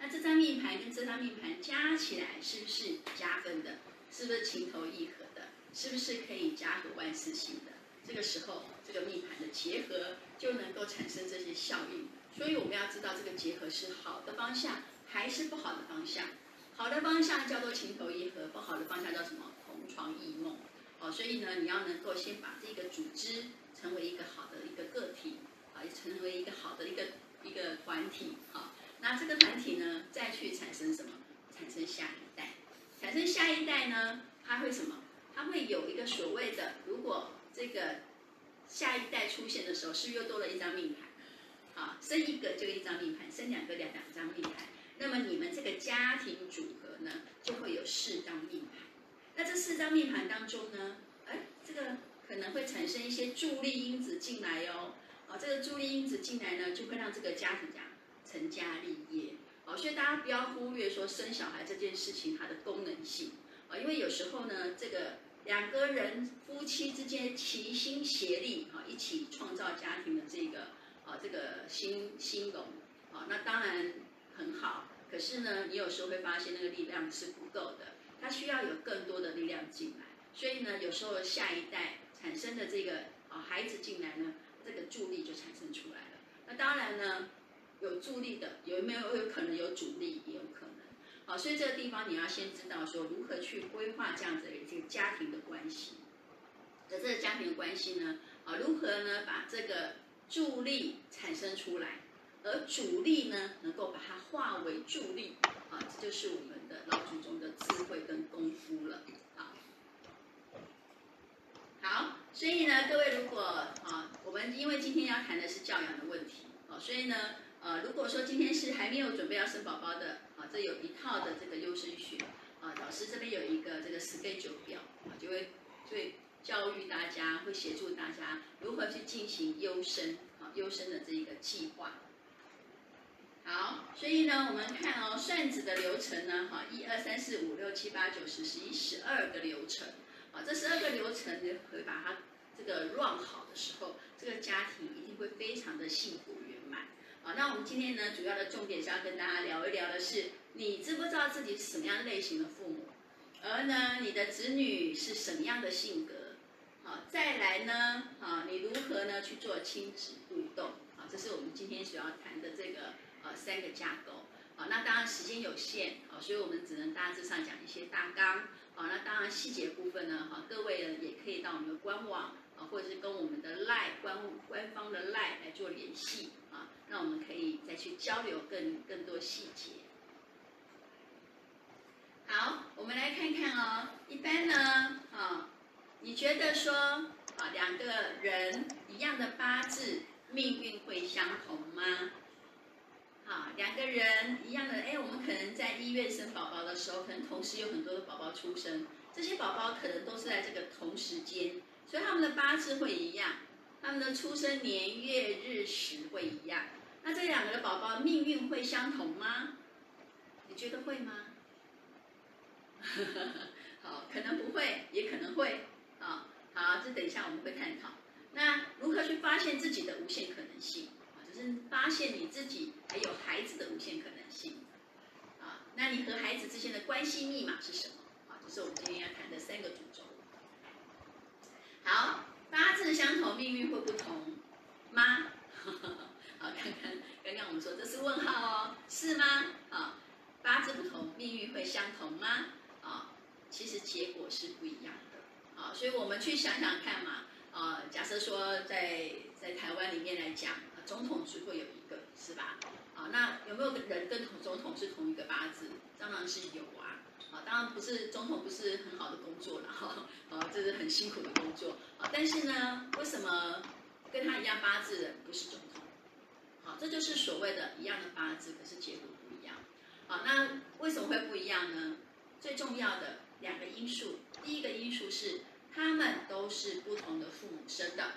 那这张命盘跟这张命盘加起来是不是加分的？是不是情投意合的？是不是可以家和万事兴的？这个时候，这个命盘的结合就能够产生这些效应。所以我们要知道这个结合是好的方向还是不好的方向。好的方向叫做情投意合，不好的方向叫什么？同床异梦。哦，所以呢，你要能够先把这个组织成为一个好的一个个体，啊，成为一个好的一个一个团体，好，那这个团体呢，再去产生什么？产生下一代，产生下一代呢，它会什么？它会有一个所谓的，如果这个下一代出现的时候，是不是又多了一张命盘？啊，生一个就一张命盘，生两个两两张命盘，那么你们这个家庭组合呢，就会有四张命盘。那这四张命盘当中呢，哎，这个可能会产生一些助力因子进来哟。哦，这个助力因子进来呢，就会让这个家庭讲成家立业。哦，所以大家不要忽略说生小孩这件事情它的功能性。啊，因为有时候呢，这个两个人夫妻之间齐心协力，啊，一起创造家庭的这个，啊，这个新新龙，啊，那当然很好。可是呢，你有时候会发现那个力量是不够的。他需要有更多的力量进来，所以呢，有时候下一代产生的这个啊孩子进来呢，这个助力就产生出来了。那当然呢，有助力的有没有有可能有阻力也有可能。好，所以这个地方你要先知道说如何去规划这样子的一个家庭的关系。那这个家庭的关系呢，啊，如何呢把这个助力产生出来，而阻力呢能够把它化为助力，啊，这就是我们的。老祖宗的智慧跟功夫了，好，好，所以呢，各位如果啊，我们因为今天要谈的是教养的问题，啊，所以呢，呃，如果说今天是还没有准备要生宝宝的，啊，这有一套的这个优生学，啊，老师这边有一个这个 schedule 表，啊，就会就会教育大家，会协助大家如何去进行优生，啊，优生的这一个计划。好，所以呢，我们看哦，算子的流程呢，哈，一二三四五六七八九十十一十二个流程，啊，这十二个流程呢，会把它这个 run 好的时候，这个家庭一定会非常的幸福圆满。啊，那我们今天呢，主要的重点是要跟大家聊一聊的是，你知不知道自己是什么样类型的父母？而呢，你的子女是什么样的性格？再来呢，啊，你如何呢去做亲子互动？啊，这是我们今天所要谈的这个。呃，三个架构，好，那当然时间有限，啊，所以我们只能大致上讲一些大纲，好，那当然细节部分呢，哈，各位呢也可以到我们的官网，啊，或者是跟我们的 LINE 官官方的 LINE 来做联系，啊，那我们可以再去交流更更多细节。好，我们来看看哦，一般呢，啊，你觉得说，啊，两个人一样的八字，命运会相同吗？啊，两个人一样的，哎，我们可能在医院生宝宝的时候，可能同时有很多的宝宝出生，这些宝宝可能都是在这个同时间，所以他们的八字会一样，他们的出生年月日时会一样。那这两个的宝宝命运会相同吗？你觉得会吗？(laughs) 好，可能不会，也可能会。好，这等一下我们会探讨。那如何去发现自己的无限可能性啊？就是？发现你自己还有孩子的无限可能性，啊，那你和孩子之间的关系密码是什么？啊，这是我们今天要谈的三个主轴。好，八字相同，命运会不同吗？(laughs) 好，看看刚刚我们说这是问号哦，是吗？啊，八字不同，命运会相同吗？啊，其实结果是不一样的。啊，所以我们去想想看嘛。啊，假设说在在台湾里面来讲。总统只会有一个，是吧？啊，那有没有人跟总统是同一个八字？当然是有啊。啊，当然不是总统不是很好的工作了哈，(laughs) 啊，这是很辛苦的工作啊。但是呢，为什么跟他一样八字的人不是总统？好，这就是所谓的一样的八字，可是结果不一样。好，那为什么会不一样呢？最重要的两个因素，第一个因素是他们都是不同的父母生的。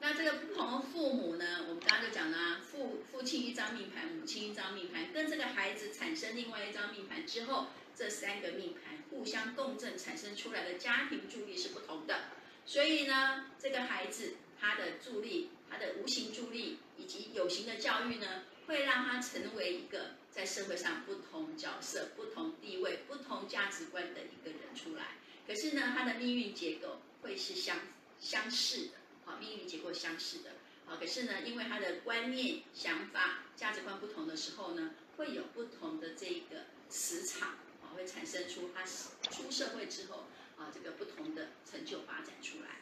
那这个不同的父母呢，我们刚刚就讲了，父父亲一张命盘，母亲一张命盘，跟这个孩子产生另外一张命盘之后，这三个命盘互相共振产生出来的家庭助力是不同的。所以呢，这个孩子他的助力，他的无形助力。以及有形的教育呢，会让他成为一个在社会上不同角色、不同地位、不同价值观的一个人出来。可是呢，他的命运结构会是相相似的，好，命运结构相似的，好。可是呢，因为他的观念、想法、价值观不同的时候呢，会有不同的这个磁场，啊，会产生出他出社会之后啊，这个不同的成就发展出来。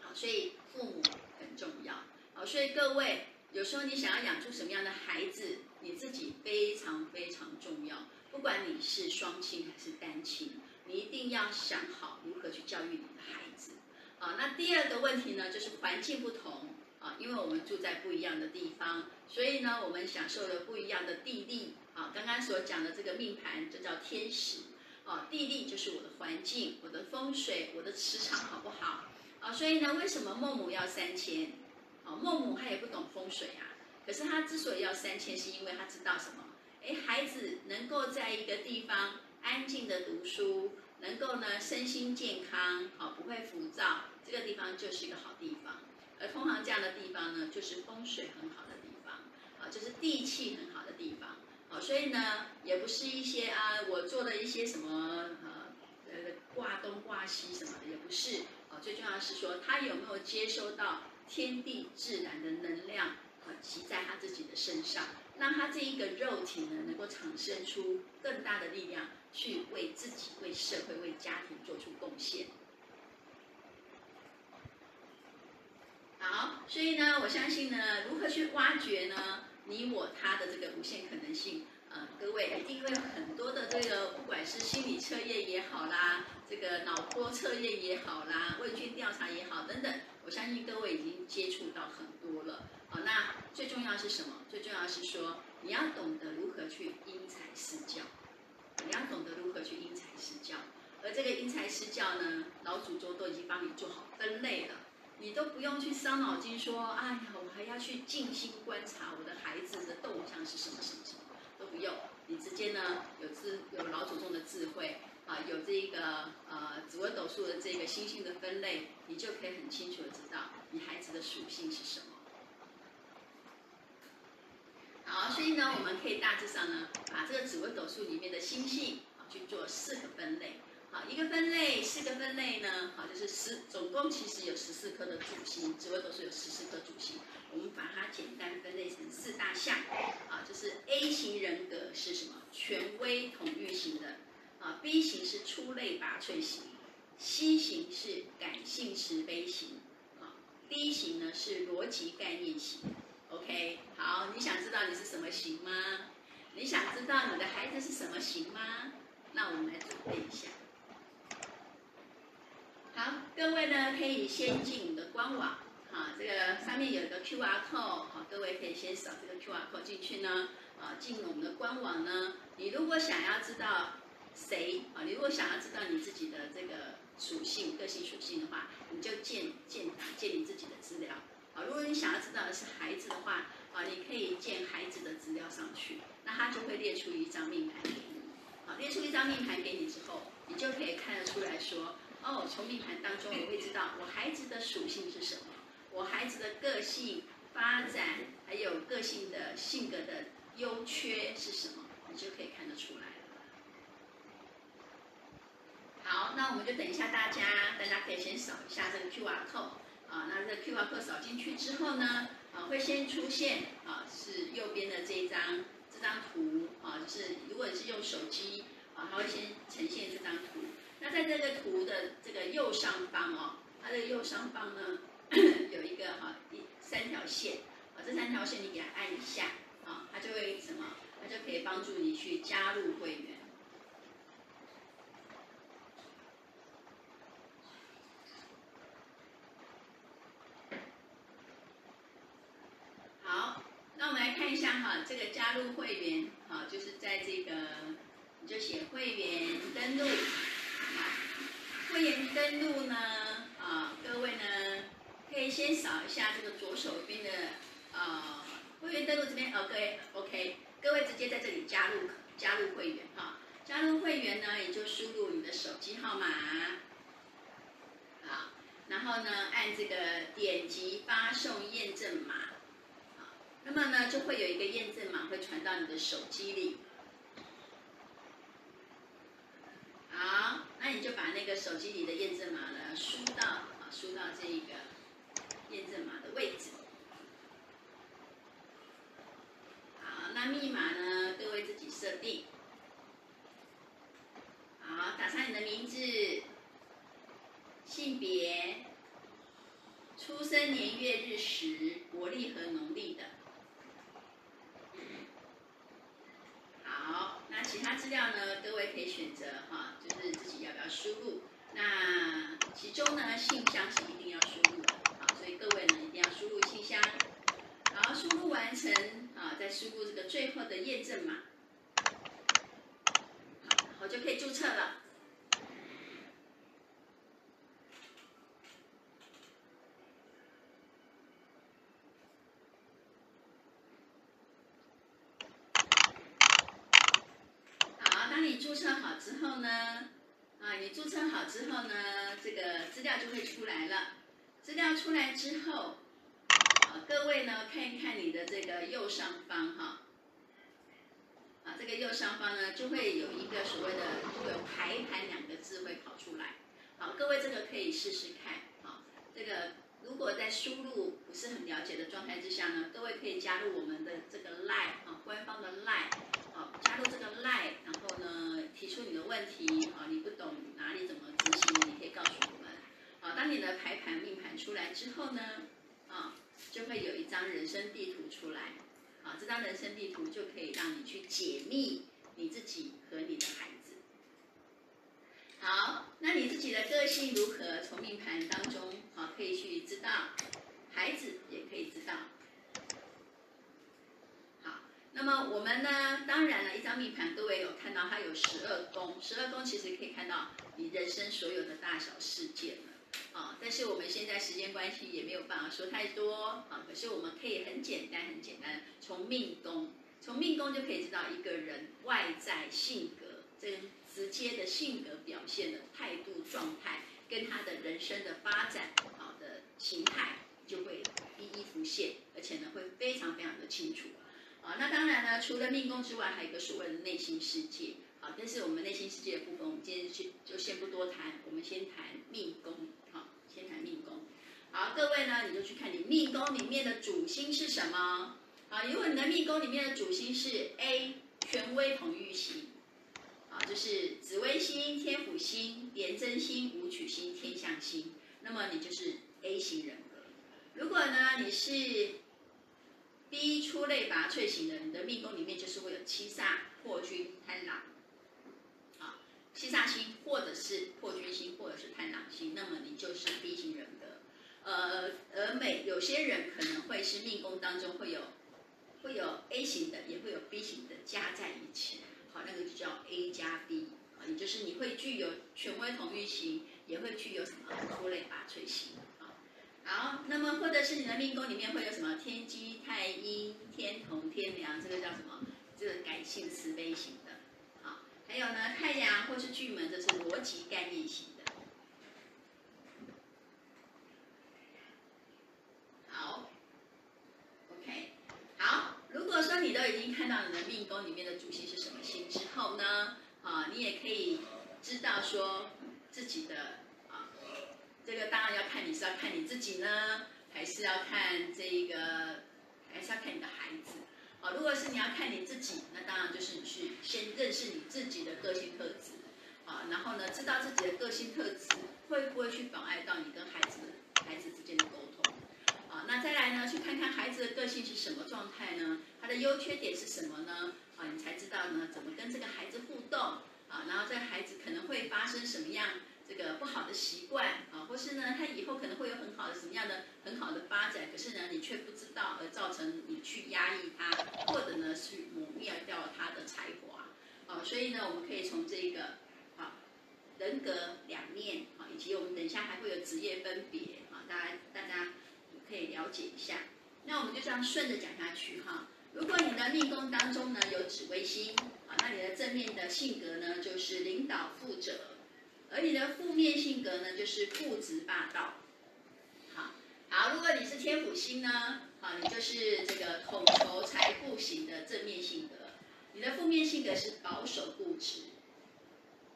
好，所以父母很重要。好，所以各位，有时候你想要养出什么样的孩子，你自己非常非常重要。不管你是双亲还是单亲，你一定要想好如何去教育你的孩子。啊，那第二个问题呢，就是环境不同啊，因为我们住在不一样的地方，所以呢，我们享受了不一样的地利。啊，刚刚所讲的这个命盘，这叫天时。啊，地利就是我的环境、我的风水、我的磁场，好不好？啊，所以呢，为什么孟母要三迁？孟母她也不懂风水啊，可是她之所以要三迁，是因为她知道什么？哎，孩子能够在一个地方安静的读书，能够呢身心健康，啊，不会浮躁，这个地方就是一个好地方。而通常这样的地方呢，就是风水很好的地方，啊，就是地气很好的地方。啊，所以呢，也不是一些啊，我做的一些什么呃呃挂东挂西什么的，也不是。啊，最重要的是说他有没有接收到。天地自然的能量啊，集在他自己的身上，让他这一个肉体呢，能够产生出更大的力量，去为自己、为社会、为家庭做出贡献。好，所以呢，我相信呢，如何去挖掘呢？你我他的这个无限可能性。呃，各位一定会很多的这个，不管是心理测验也好啦，这个脑波测验也好啦，问卷调查也好等等，我相信各位已经接触到很多了。好，那最重要是什么？最重要是说你要懂得如何去因材施教，你要懂得如何去因材施教。而这个因材施教呢，老祖宗都已经帮你做好分类了，你都不用去伤脑筋说，哎呀，我还要去静心观察我的孩子的动向是什么什么什么。都不用，你直接呢有智有老祖宗的智慧啊，有这个呃紫微斗数的这个星星的分类，你就可以很清楚的知道你孩子的属性是什么。好，所以呢，我们可以大致上呢，把这个紫微斗数里面的星系啊去做四个分类。好，一个分类，四个分类呢，好，就是十，总共其实有十四颗的主星，紫微斗数有十四颗主星，我们把它简单分类成四大项，啊，就是 A 型人格是什么？权威统御型的，啊，B 型是出类拔萃型，C 型是感性慈悲型，啊，D 型呢是逻辑概念型。OK，好，你想知道你是什么型吗？你想知道你的孩子是什么型吗？那我们来准备一下。好，各位呢可以先进我们的官网，哈，这个上面有一个 QR code，好，各位可以先扫这个 QR code 进去呢，啊，进我们的官网呢，你如果想要知道谁，啊，你如果想要知道你自己的这个属性、个性属性的话，你就建建建你自己的资料，如果你想要知道的是孩子的话，啊，你可以建孩子的资料上去，那他就会列出一张命盘给你，好，列出一张命盘给你之后，你就可以看得出来说。哦，从命盘当中，我会知道我孩子的属性是什么，我孩子的个性发展，还有个性的性格的优缺是什么，你就可以看得出来。好，那我们就等一下大家，大家可以先扫一下这个 QR code 那这 QR code 扫进去之后呢，啊，会先出现啊，是右边的这一张这张图啊，就是如果你是用手机啊，它会先呈现这张图。那在这个图的这个右上方哦，它的右上方呢 (coughs) 有一个哈一三条线啊，这三条线你给它按一下，啊，它就会什么？它就可以帮助你去加入会员。好，那我们来看一下哈，这个加入会员，好，就是在这个你就写会员登录，会员登录呢，啊，各位呢可以先扫一下这个左手边的啊会员登录这边，OK OK，各位直接在这里加入加入会员哈，加入会员呢，也就输入你的手机号码，好，然后呢按这个点击发送验证码。那么呢，就会有一个验证码会传到你的手机里。好，那你就把那个手机里的验证码呢输到啊，输到这一个验证码的位置。好，那密码呢，各位自己设定。好，打上你的名字、性别、出生年月日时、国历和农历的。好，那其他资料呢？各位可以选择哈，就是自己要不要输入。那其中呢，信箱是一定要输入的，好，所以各位呢一定要输入信箱。好，输入完成，啊，再输入这个最后的验证码，好，然后就可以注册了。注之后呢，啊，你注册好之后呢，这个资料就会出来了。资料出来之后，啊，各位呢看一看你的这个右上方哈，啊，这个右上方呢就会有一个所谓的“会有排盘”两个字会跑出来。好，各位这个可以试试看。好，这个如果在输入不是很了解的状态之下呢，各位可以加入我们的这个 LINE 啊，官方的 LINE。好，加入这个 LINE，呢，提出你的问题，啊，你不懂哪里怎么执行，你可以告诉我们。好，当你的排盘命盘出来之后呢，啊，就会有一张人生地图出来，啊，这张人生地图就可以让你去解密你自己和你的孩子。好，那你自己的个性如何？从命盘当中，啊，可以去知道，孩子也可以知道。那么我们呢？当然了，一张命盘，各位有看到它有十二宫，十二宫其实可以看到你人生所有的大小事件了。啊，但是我们现在时间关系也没有办法说太多啊。可是我们可以很简单、很简单，从命宫，从命宫就可以知道一个人外在性格，这个直接的性格表现的态度、状态，跟他的人生的发展好的形态就会一一浮现，而且呢会非常非常的清楚。啊，那当然呢，除了命宫之外，还有一个所谓的内心世界。好，但是我们内心世界的部分，我们今天就就先不多谈，我们先谈命宫。好，先谈命宫。好，各位呢，你就去看你命宫里面的主星是什么。好，如果你的命宫里面的主星是 A 权威统御星，啊，就是紫微星、天府星、廉贞星、武曲星、天相星，那么你就是 A 型人格。如果呢，你是 B 出类拔萃型的，你的命宫里面就是会有七煞、破军、贪狼，啊，七煞星或者是破军星或者是贪狼星，那么你就是 B 型人格。呃，而每有些人可能会是命宫当中会有会有 A 型的，也会有 B 型的加在一起，好，那个就叫 A 加 B，啊，也就是你会具有权威统御型，也会具有什么出类拔萃型。好，那么或者是你的命宫里面会有什么天机、太阴、天同、天梁，这个叫什么？这个感性慈悲型的。好，还有呢，太阳或是巨门，这是逻辑概念型的。好，OK，好。如果说你都已经看到你的命宫里面的主星是什么星之后呢，啊，你也可以知道说自己的。这个当然要看你是要看你自己呢，还是要看这个，还是要看你的孩子。啊，如果是你要看你自己，那当然就是你去先认识你自己的个性特质，啊，然后呢，知道自己的个性特质会不会去妨碍到你跟孩子孩子之间的沟通。啊，那再来呢，去看看孩子的个性。是什么状态呢？他的优缺点是什么呢？啊，你才知道呢，怎么跟这个孩子互动啊，然后这个孩子可能会发生什么样这个不好的习惯啊，或是呢，他以后可能会有很好的什么样的很好的发展，可是呢，你却不知道，而造成你去压抑他，或者呢，是抹灭掉他的才华。啊，所以呢，我们可以从这个啊人格两面啊，以及我们等一下还会有职业分别啊，大家大家可以了解一下。那我们就这样顺着讲下去哈。如果你的命宫当中呢有紫微星，啊，那你的正面的性格呢就是领导负责，而你的负面性格呢就是固执霸道。好，好，如果你是天府星呢，好，你就是这个统筹财富型的正面性格，你的负面性格是保守固执。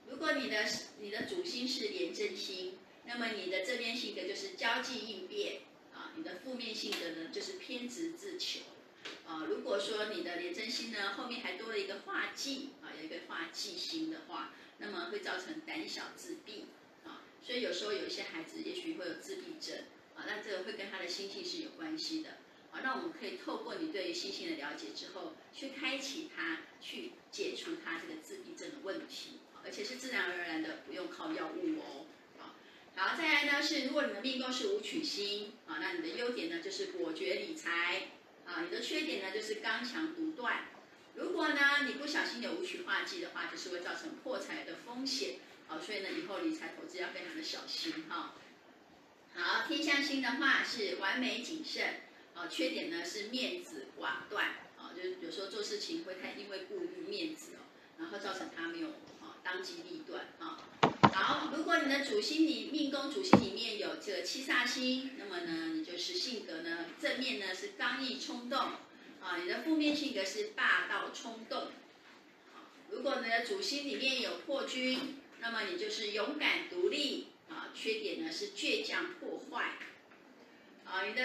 如果你的你的主星是廉贞星，那么你的正面性格就是交际应变啊。你的负面性格呢，就是偏执自求，啊，如果说你的廉贞星呢，后面还多了一个化忌，啊，有一个化忌星的话，那么会造成胆小自闭，啊，所以有时候有一些孩子也许会有自闭症，啊，那这个会跟他的心性是有关系的，啊，那我们可以透过你对于心性的了解之后，去开启他，去解除他这个自闭症的问题，而且是自然而然的，不用靠药物哦。好，再来呢是，如果你的命宫是武曲星啊，那你的优点呢就是果决理财啊，你的缺点呢就是刚强独断。如果呢你不小心有武曲化忌的话，就是会造成破财的风险啊，所以呢以后理财投资要非常的小心哈。好，天相星的话是完美谨慎啊，缺点呢是面子寡断啊，就有时候做事情会太因为顾虑面子哦，然后造成他没有啊当机立断啊。好，如果你的主星里命宫主星里面有这个七煞星，那么呢，你就是性格呢正面呢是刚毅冲动，啊，你的负面性格是霸道冲动。如果你的主星里面有破军，那么你就是勇敢独立，啊，缺点呢是倔强破坏。啊，你的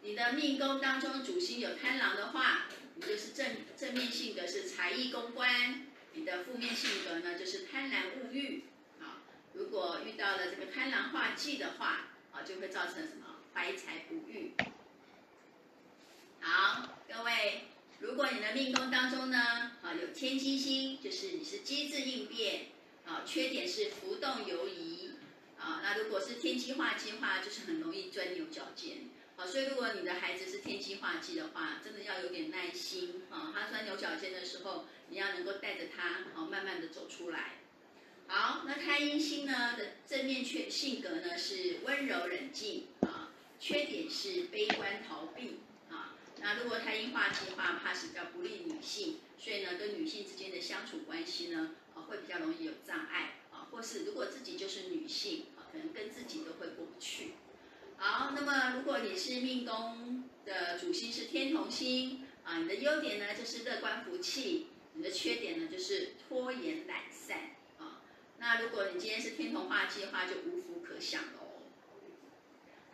你的命宫当中主星有贪狼的话，你就是正正面性格是才艺公关，你的负面性格呢就是贪婪物欲。啊如果遇到了这个贪狼化忌的话，啊，就会造成什么怀才不遇。好，各位，如果你的命宫当中呢，啊，有天机星，就是你是机智应变，啊，缺点是浮动犹疑，啊，那如果是天机化忌的话，就是很容易钻牛角尖，啊，所以如果你的孩子是天机化忌的话，真的要有点耐心，啊，他钻牛角尖的时候，你要能够带着他，啊，慢慢的走出来。好，那太阴星呢的正面缺性格呢是温柔冷静啊，缺点是悲观逃避。那如果太阴化忌的话，怕是比较不利女性，所以呢跟女性之间的相处关系呢啊会比较容易有障碍啊，或是如果自己就是女性啊，可能跟自己都会过不去。好，那么如果你是命宫的主星是天同星啊，你的优点呢就是乐观福气，你的缺点呢就是拖延懒散啊。那如果你今天是天同化忌的话，就无福可享喽。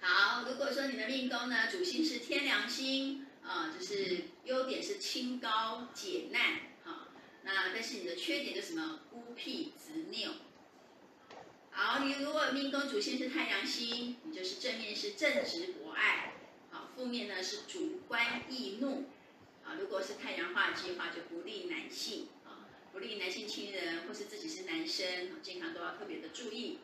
好，如果说你的命宫呢，主星是天梁星，啊，就是优点是清高解难，啊，那但是你的缺点就是什么？孤僻执拗。好，你如果命宫主星是太阳星，你就是正面是正直博爱，好，负面呢是主观易怒，啊，如果是太阳化忌的话，就不利男性啊。不利男性亲人，或是自己是男生，健康都要特别的注意。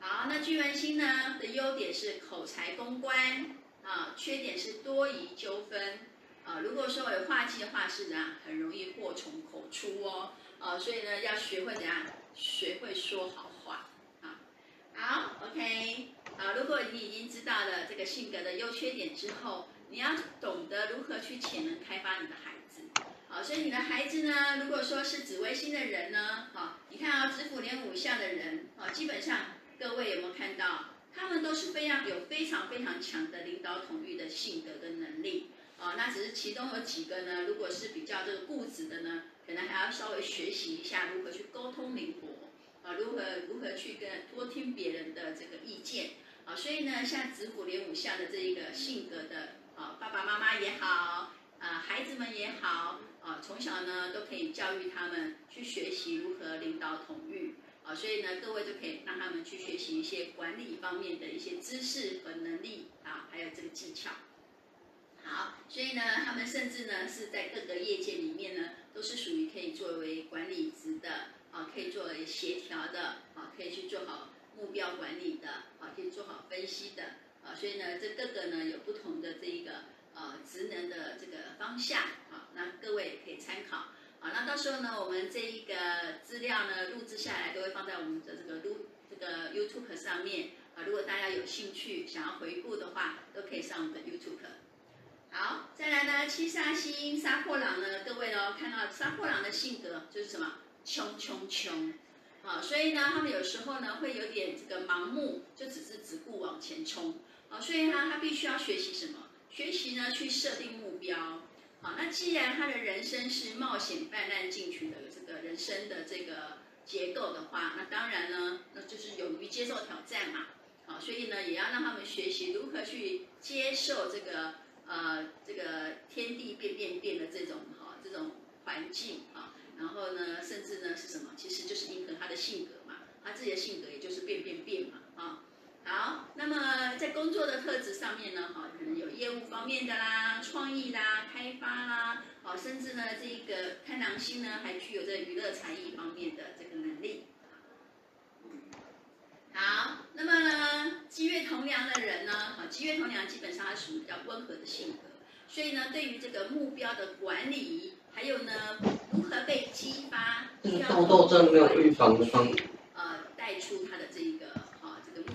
好，那巨门星呢的优点是口才公关，啊，缺点是多疑纠纷，啊，如果说有化忌的话是怎样，很容易祸从口出哦，啊，所以呢要学会怎样，学会说好话，啊，好，OK，啊，如果你已经知道了这个性格的优缺点之后，你要懂得如何去潜能开发你的孩子。好，所以你的孩子呢，如果说是紫微星的人呢，好，你看啊，子府连五相的人，啊，基本上各位有没有看到，他们都是非常有非常非常强的领导统御的性格跟能力，啊，那只是其中有几个呢，如果是比较这个固执的呢，可能还要稍微学习一下如何去沟通灵活，啊，如何如何去跟多听别人的这个意见，啊，所以呢，像子府连五相的这一个性格的啊，爸爸妈妈也好，啊，孩子们也好。啊，从小呢都可以教育他们去学习如何领导统御啊，所以呢各位就可以让他们去学习一些管理方面的一些知识和能力啊，还有这个技巧。好，所以呢，他们甚至呢是在各个业界里面呢，都是属于可以作为管理职的，啊，可以作为协调的，啊，可以去做好目标管理的，啊，可以做好分析的，啊，所以呢，这各个呢有不同的这一个呃职能的这个方向，啊，那各位可以参考，好，那到时候呢，我们这一个资料呢录制下来都会放在我们的这个录这个 YouTube 上面。啊，如果大家有兴趣想要回顾的话，都可以上我们的 YouTube。好，再来呢，七杀星杀破狼呢，各位哦，看到杀破狼的性格就是什么？冲冲冲！啊，所以呢，他们有时候呢会有点这个盲目，就只是只顾往前冲。啊，所以呢，他必须要学习什么？学习呢去设定目标。好，那既然他的人生是冒险泛滥进取的这个人生的这个结构的话，那当然呢，那就是勇于接受挑战嘛。好，所以呢，也要让他们学习如何去接受这个呃这个天地变变变的这种哈这种环境啊，然后呢，甚至呢是什么？其实就是迎合他的性格嘛，他自己的性格也就是变变变嘛。好，那么在工作的特质上面呢，哈，可能有业务方面的啦、创意啦、开发啦，好，甚至呢这个贪狼星呢还具有这娱乐才艺方面的这个能力。好，那么呢，机月同梁的人呢，啊，积月同梁基本上还属于比较温和的性格，所以呢，对于这个目标的管理，还有呢，如何被激发，需要痘痘症没有预防的方，呃，带出他的这一个，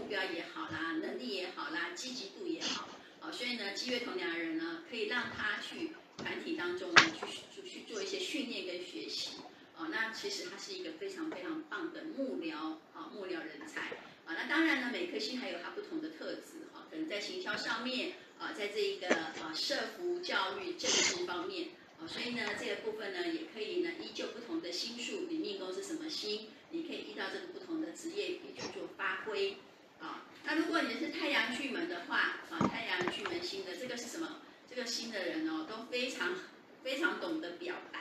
标也好啦，能力也好啦，积极度也好，啊，所以呢，机月同梁的人呢，可以让他去团体当中呢，去去去做一些训练跟学习，啊，那其实他是一个非常非常棒的幕僚，啊，幕僚人才。啊，那当然呢，每颗星还有它不同的特质哈，可能在行销上面啊，在这一个啊社福、教育、政治方面啊，所以呢，这个部分呢，也可以呢，依旧不同的星数，你命宫是什么星，你可以依照这个不同的职业去做发挥。那如果你是太阳巨门的话啊，太阳巨门星的这个是什么？这个星的人哦，都非常非常懂得表达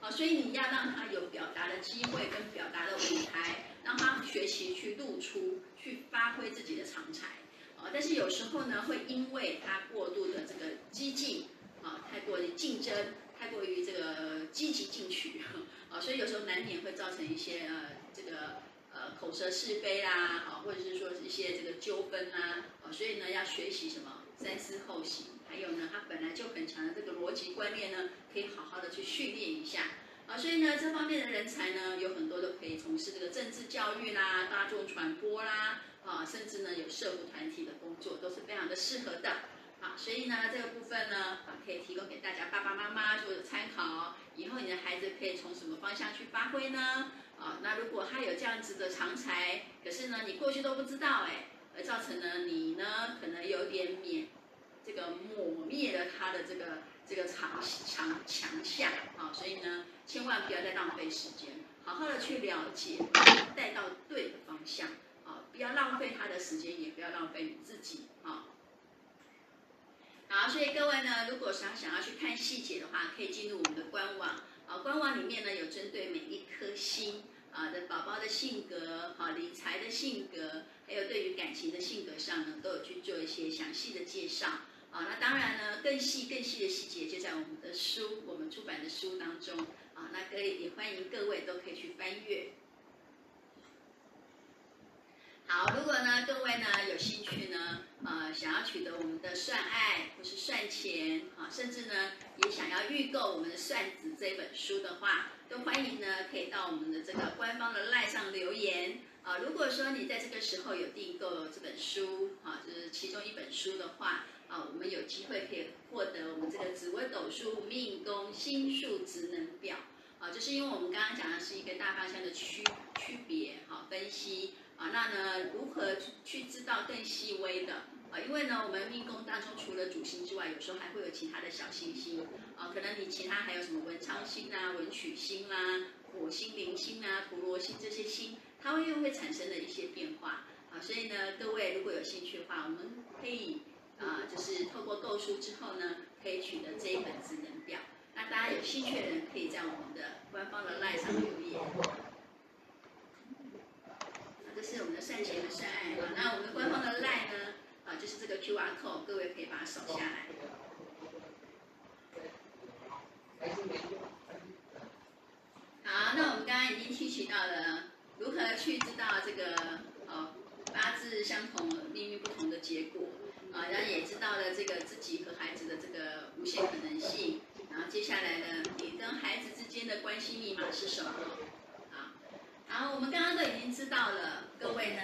啊，所以你要让他有表达的机会跟表达的舞台。让他学习去露出，去发挥自己的长才，啊，但是有时候呢，会因为他过度的这个激进，啊，太过于竞争，太过于这个积极进取，啊，所以有时候难免会造成一些呃这个口舌是非啦，啊，或者是说一些这个纠纷啦，啊，所以呢要学习什么三思后行，还有呢，他本来就很强的这个逻辑观念呢，可以好好的去训练一下。啊，所以呢，这方面的人才呢，有很多都可以从事这个政治教育啦、大众传播啦，啊，甚至呢有社会团体的工作，都是非常的适合的。啊，所以呢，这个部分呢，啊，可以提供给大家爸爸妈妈做参考。以后你的孩子可以从什么方向去发挥呢？啊，那如果他有这样子的长才，可是呢，你过去都不知道哎，而造成呢，你呢可能有点免这个抹灭了他的这个。这个长强强项啊，所以呢，千万不要再浪费时间，好好的去了解，带到对的方向啊，不要浪费他的时间，也不要浪费你自己啊。好，所以各位呢，如果想想要去看细节的话，可以进入我们的官网啊，官网里面呢有针对每一颗星啊的宝宝的性格、好理财的性格，还有对于感情的性格上呢，都有去做一些详细的介绍。啊，那当然呢，更细、更细的细节就在我们的书，我们出版的书当中。啊，那各位也欢迎各位都可以去翻阅。好，如果呢各位呢有兴趣呢，呃，想要取得我们的算爱或是算钱，啊，甚至呢也想要预购我们的算子这本书的话，都欢迎呢可以到我们的这个官方的赖上留言。啊，如果说你在这个时候有订购这本书，啊，就是其中一本书的话。啊，我们有机会可以获得我们这个紫微斗数命宫星数职能表。啊，就是因为我们刚刚讲的是一个大方向的区区别，好分析。啊，那呢，如何去知道更细微的？啊，因为呢，我们命宫当中除了主星之外，有时候还会有其他的小星星。啊，可能你其他还有什么文昌星啊、文曲星啦、啊、火星、铃星啊、陀罗星这些星，它会又会产生的一些变化。啊，所以呢，各位如果有兴趣的话，我们可以。啊，就是透过购书之后呢，可以取得这一本智能表。那大家有兴趣的人，可以在我们的官方的 LINE 上留言。这是我们的善行和善爱啊，那我们官方的赖呢啊，就是这个 Q R code，各位可以把它扫下来。好，那我们刚刚已经提取到了如何去知道这个哦八字相同命运不同的结果啊，然后也知道了这个自己和孩子的这个无限可能性，然后接下来呢，你跟孩子之间的关系密码是什么？啊，我们刚刚都已经知道了，各位呢，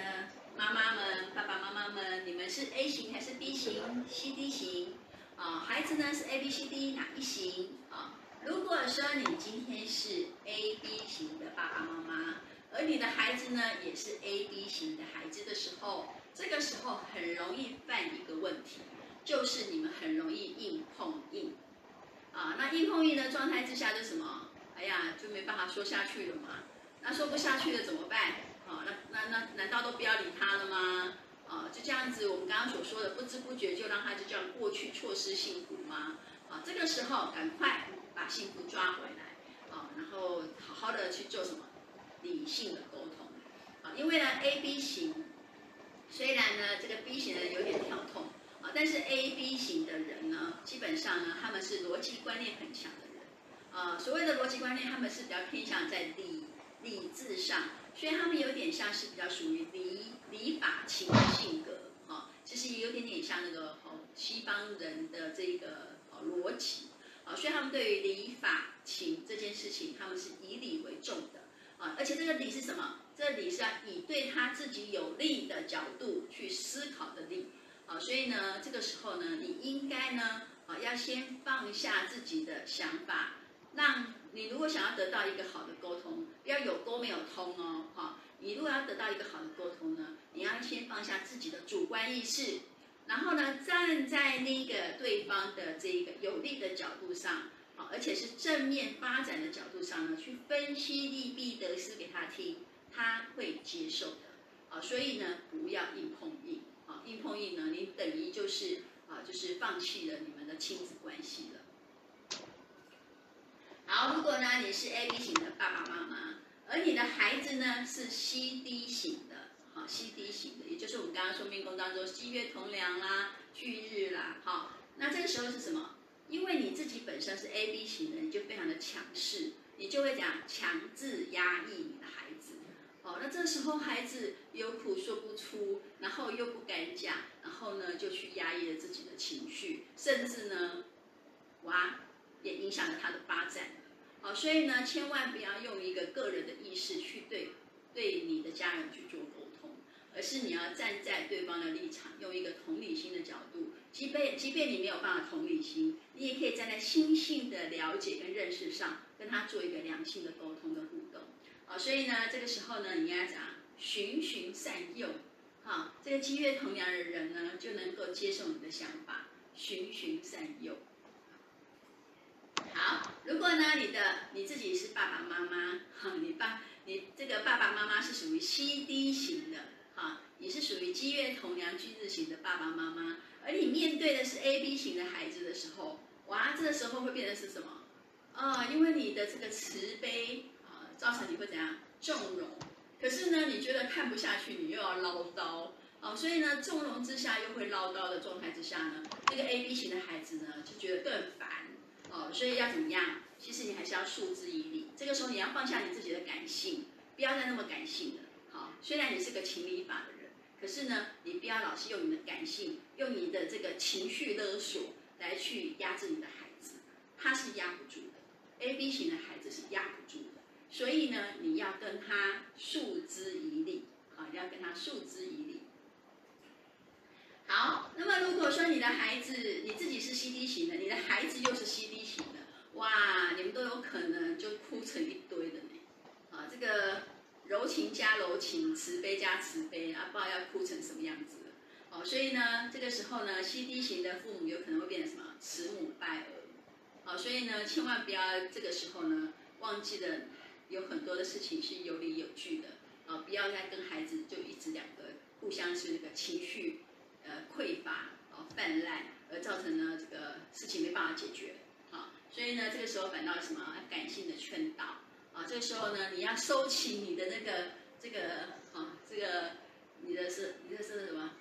妈妈们、爸爸妈妈们，你们是 A 型还是 B 型、C、D 型？啊，孩子呢是 A、B、C、D 哪一型？啊，如果说你今天是 A、B 型的爸爸妈妈，而你的孩子呢也是 A、B 型的孩子的时候。这个时候很容易犯一个问题，就是你们很容易硬碰硬，啊，那硬碰硬的状态之下就什么？哎呀，就没办法说下去了嘛。那说不下去了怎么办？啊，那那那难道都不要理他了吗？啊，就这样子，我们刚刚所说的不知不觉就让他就这样过去，错失幸福吗？啊，这个时候赶快把幸福抓回来，啊，然后好好的去做什么？理性的沟通，啊，因为呢，A、B 型。虽然呢，这个 B 型的人有点跳痛啊，但是 A、B 型的人呢，基本上呢，他们是逻辑观念很强的人啊。所谓的逻辑观念，他们是比较偏向在理理智上，所以他们有点像是比较属于理理法情的性格啊。其实也有点点像那个哦，西方人的这个哦逻辑啊，所以他们对于理法情这件事情，他们是以理为重的啊。而且这个理是什么？这里是要以对他自己有利的角度去思考的利，啊，所以呢，这个时候呢，你应该呢，啊，要先放下自己的想法，让你如果想要得到一个好的沟通，要有沟没有通哦，哈，你如果要得到一个好的沟通呢，你要先放下自己的主观意识，然后呢，站在那个对方的这个有利的角度上，啊，而且是正面发展的角度上呢，去分析利弊得失给他听。他会接受的，啊，所以呢，不要硬碰硬，啊，硬碰硬呢，你等于就是啊，就是放弃了你们的亲子关系了。好，如果呢你是 A B 型的爸爸妈妈，而你的孩子呢是 C D 型的，好，C D 型的，也就是我们刚刚说命宫当中七月同梁啦、巨日啦，好，那这个时候是什么？因为你自己本身是 A B 型的，你就非常的强势，你就会讲强制压抑你的孩子。哦，那这时候孩子有苦说不出，然后又不敢讲，然后呢就去压抑了自己的情绪，甚至呢，哇，也影响了他的发展。好，所以呢，千万不要用一个个人的意识去对对你的家人去做沟通，而是你要站在对方的立场，用一个同理心的角度，即便即便你没有办法同理心，你也可以站在心性的了解跟认识上，跟他做一个良性的沟通跟互动。好，所以呢，这个时候呢，你要讲循循善诱，好，这个积月同梁的人呢，就能够接受你的想法，循循善诱。好，如果呢，你的你自己是爸爸妈妈，哈，你爸你这个爸爸妈妈是属于 CD 型的，哈，你是属于积月同梁巨日型的爸爸妈妈，而你面对的是 AB 型的孩子的时候，哇，这个时候会变成是什么？啊、因为你的这个慈悲啊。造成你会怎样纵容？可是呢，你觉得看不下去，你又要唠叨哦，所以呢，纵容之下又会唠叨的状态之下呢，这个 A B 型的孩子呢就觉得更烦哦，所以要怎么样？其实你还是要诉之以理。这个时候你要放下你自己的感性，不要再那么感性了。好、哦，虽然你是个情理法的人，可是呢，你不要老是用你的感性，用你的这个情绪勒索来去压制你的孩子，他是压不住的。A B 型的孩子是压不住的。所以呢，你要跟他诉之以理，啊，要跟他诉之以理。好，那么如果说你的孩子，你自己是 CD 型的，你的孩子又是 CD 型的，哇，你们都有可能就哭成一堆的呢。啊，这个柔情加柔情，慈悲加慈悲，啊，不知道要哭成什么样子了。哦，所以呢，这个时候呢，CD 型的父母有可能会变成什么？慈母败儿。好，所以呢，千万不要这个时候呢，忘记了。有很多的事情是有理有据的，啊，不要再跟孩子就一直两个互相是那个情绪，呃，匮乏啊泛滥，而造成呢这个事情没办法解决，啊，所以呢这个时候反倒什么感性的劝导，啊，这个时候呢你要收起你的那个这个啊这个你的是你的是什么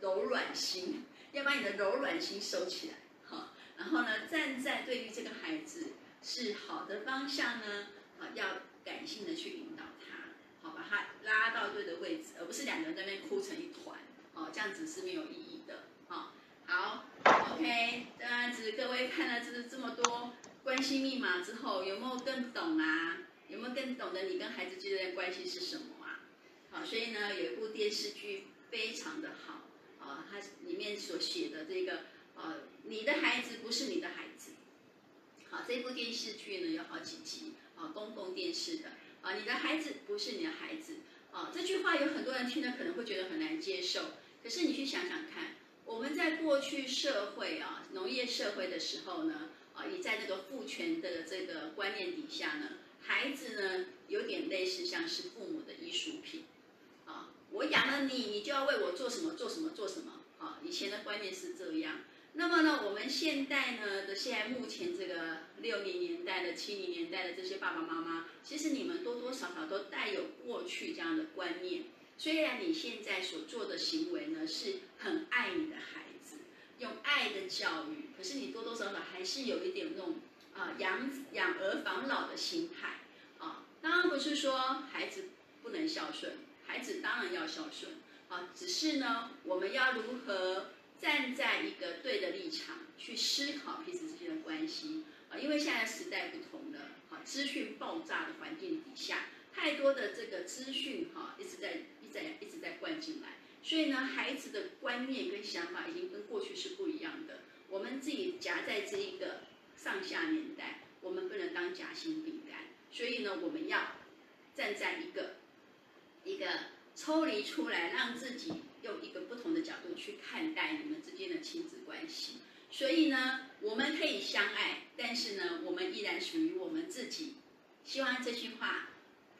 柔软心，要把你的柔软心收起来，哈，然后呢站在对于这个孩子是好的方向呢，啊要。感性的去引导他，好，把他拉到对的位置，而不是两个人在那边哭成一团，哦，这样子是没有意义的。好，好，OK，这样子各位看了这这么多关系密码之后，有没有更懂啊？有没有更懂得你跟孩子之间的关系是什么啊？好，所以呢，有一部电视剧非常的好，啊，它里面所写的这个，呃，你的孩子不是你的孩子。好，这部电视剧呢有好几集，啊，公共电视的，啊，你的孩子不是你的孩子，啊，这句话有很多人听了可能会觉得很难接受，可是你去想想看，我们在过去社会啊，农业社会的时候呢，啊，你在那个父权的这个观念底下呢。孩子呢，有点类似像是父母的艺术品，啊，我养了你，你就要为我做什么做什么做什么，啊，以前的观念是这样。那么呢，我们现代呢的现在目前这个六零年代的、七零年代的这些爸爸妈妈，其实你们多多少少都带有过去这样的观念。虽然你现在所做的行为呢是很爱你的孩子，用爱的教育，可是你多多少少还是有一点那种。啊，养养儿防老的心态啊，当然不是说孩子不能孝顺，孩子当然要孝顺啊，只是呢，我们要如何站在一个对的立场去思考彼此之间的关系啊？因为现在时代不同了，啊，资讯爆炸的环境底下，太多的这个资讯哈，一直在在一直在灌进来，所以呢，孩子的观念跟想法已经跟过去是不一样的，我们自己夹在这一个。上下年代，我们不能当夹心饼干，所以呢，我们要站在一个一个抽离出来，让自己用一个不同的角度去看待你们之间的亲子关系。所以呢，我们可以相爱，但是呢，我们依然属于我们自己。希望这句话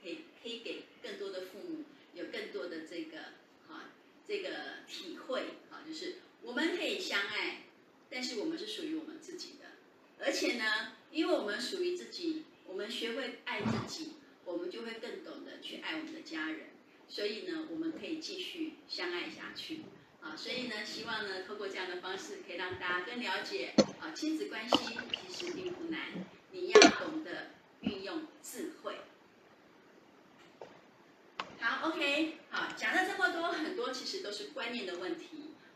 可以可以给更多的父母有更多的这个啊这个体会啊，就是我们可以相爱，但是我们是属于我们自己的。而且呢，因为我们属于自己，我们学会爱自己，我们就会更懂得去爱我们的家人。所以呢，我们可以继续相爱下去。啊，所以呢，希望呢，透过这样的方式，可以让大家更了解啊，亲子关系其实并不难，你要懂得运用智慧。好，OK，好，讲了这么多，很多其实都是观念的问题。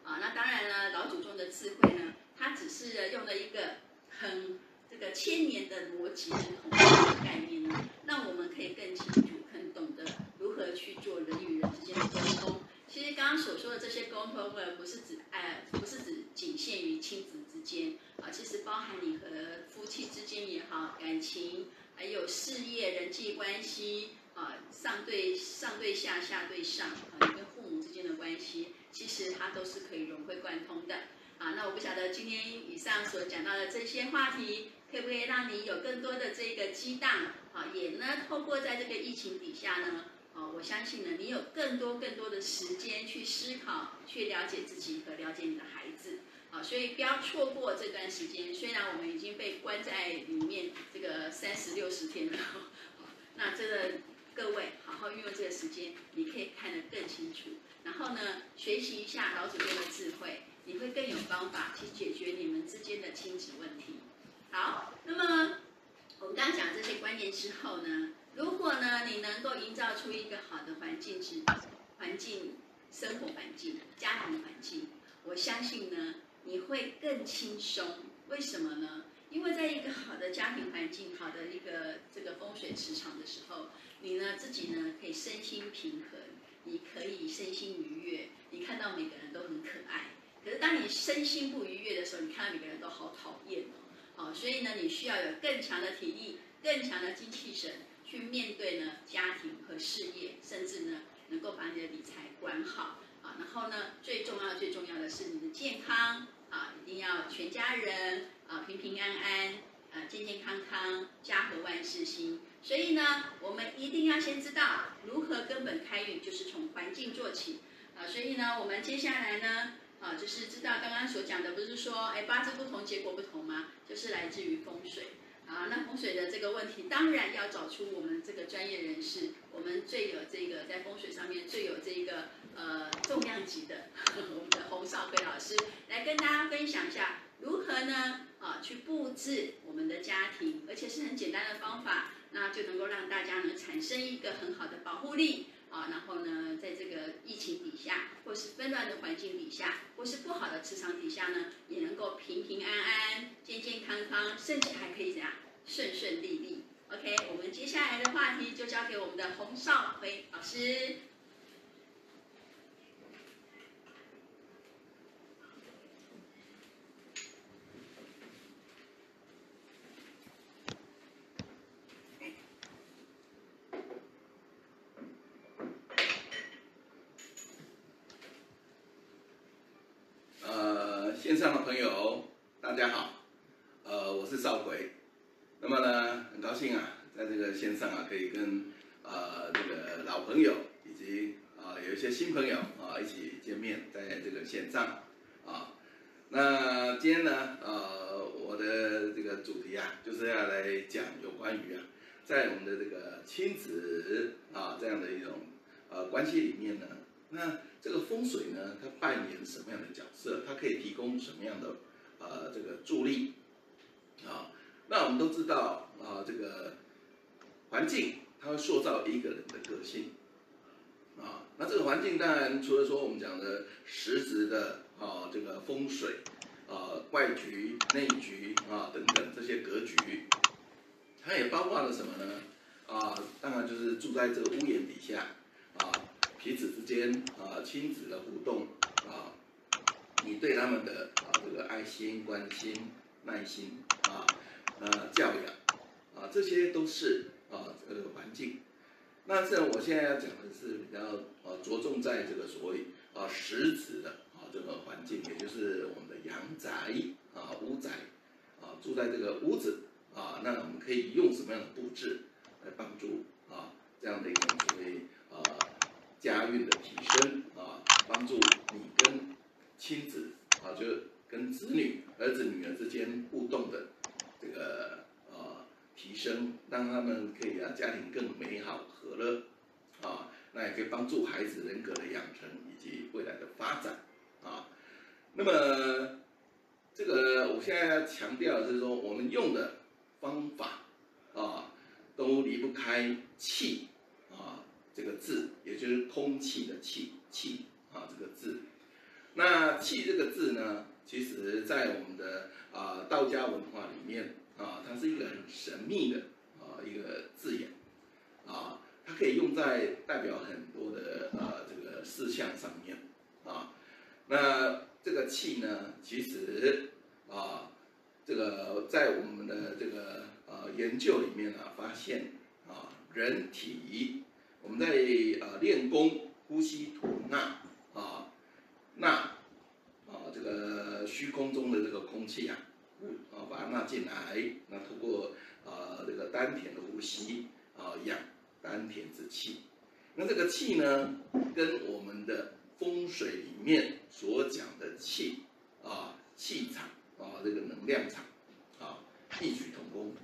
啊，那当然了，老祖宗的智慧呢，他只是用了一个。很这个千年的逻辑跟统一的概念呢，让我们可以更清楚、更懂得如何去做人与人之间的沟通。其实刚刚所说的这些沟通呢，不是指哎，不是指仅限于亲子之间啊，其实包含你和夫妻之间也好，感情，还有事业、人际关系啊，上对上对下、下对上啊，你跟父母之间的关系，其实它都是可以融会贯通的。啊，那我不晓得今天以上所讲到的这些话题，可不可以让你有更多的这个激荡？啊，也呢，透过在这个疫情底下呢，啊，我相信呢，你有更多更多的时间去思考、去了解自己和了解你的孩子。啊，所以不要错过这段时间。虽然我们已经被关在里面这个三十六十天了，(laughs) 那这个各位好好运用这个时间，你可以看得更清楚。然后呢，学习一下老祖宗的智慧。你会更有方法去解决你们之间的亲子问题。好，那么我们刚刚讲这些观念之后呢，如果呢你能够营造出一个好的环境之环境生活环境、家庭环境，我相信呢你会更轻松。为什么呢？因为在一个好的家庭环境、好的一个这个风水磁场的时候，你呢自己呢可以身心平衡，你可以身心愉悦，你看到每个人都很可爱。可是当你身心不愉悦的时候，你看到每个人都好讨厌哦，好，所以呢，你需要有更强的体力、更强的精气神去面对呢家庭和事业，甚至呢能够把你的理财管好啊。然后呢，最重要、最重要的是你的健康啊，一定要全家人啊平平安安啊健健康康，家和万事兴。所以呢，我们一定要先知道如何根本开运，就是从环境做起啊。所以呢，我们接下来呢。啊，就是知道刚刚所讲的，不是说，哎，八字不同，结果不同吗？就是来自于风水。啊，那风水的这个问题，当然要找出我们这个专业人士，我们最有这个在风水上面最有这个呃重量级的呵呵 (laughs) 我们的洪少辉老师，来跟大家分享一下如何呢啊去布置我们的家庭，而且是很简单的方法，那就能够让大家呢产生一个很好的保护力。啊，然后呢，在这个疫情底下，或是纷乱的环境底下，或是不好的磁场底下呢，也能够平平安安、健健康康，甚至还可以怎样顺顺利利。OK，我们接下来的话题就交给我们的洪少辉老师。线上的朋友，大家好，呃，我是少辉。那么呢，很高兴啊，在这个线上啊，可以跟呃这个老朋友以及啊、呃、有一些新朋友啊一起见面，在这个线上啊。那今天呢，呃，我的这个主题啊，就是要来讲有关于啊，在我们的这个亲子啊这样的一种呃关系里面呢。那这个风水呢，它扮演什么样的角色？它可以提供什么样的呃这个助力啊？那我们都知道啊，这个环境它会塑造一个人的个性啊。那这个环境当然除了说我们讲的实质的啊这个风水啊外局内局啊等等这些格局，它也包括了什么呢？啊，当然就是住在这个屋檐底下啊。彼此之间啊，亲子的互动啊，你对他们的啊这个爱心、关心、耐心啊，呃教养啊，这些都是啊这个环境。那这我现在要讲的是比较啊着重在这个所谓啊实质的啊这个环境，也就是我们的阳宅啊屋宅啊住在这个屋子啊，那我们可以用什么样的布置来帮助啊这样的一种所谓。家运的提升啊，帮助你跟亲子啊，就是跟子女、儿子、女儿之间互动的这个啊提升，让他们可以让家庭更美好和乐啊，那也可以帮助孩子人格的养成以及未来的发展啊。那么这个我现在要强调的是说，我们用的方法啊，都离不开气。这个字，也就是空气的气，气啊这个字。那气这个字呢，其实在我们的啊道家文化里面啊，它是一个很神秘的啊一个字眼啊，它可以用在代表很多的啊这个事项上面啊。那这个气呢，其实啊这个在我们的这个呃研究里面啊，发现啊人体。我们在呃练功呼吸吐纳啊，纳啊这个虚空中的这个空气啊，啊把它纳进来，那通过呃这个丹田的呼吸啊养丹田之气。那这个气呢，跟我们的风水里面所讲的气啊气场啊这个能量场啊异曲同工。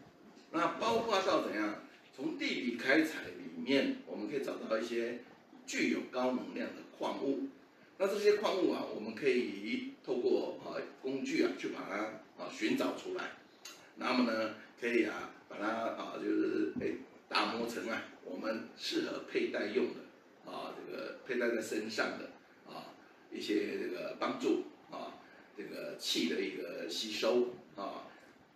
那包括到怎样？从地理开采里里面，我们可以找到一些具有高能量的矿物。那这些矿物啊，我们可以透过啊工具啊去把它啊寻找出来。那么呢，可以啊把它啊就是诶打磨成啊我们适合佩戴用的啊这个佩戴在身上的啊一些这个帮助啊这个气的一个吸收啊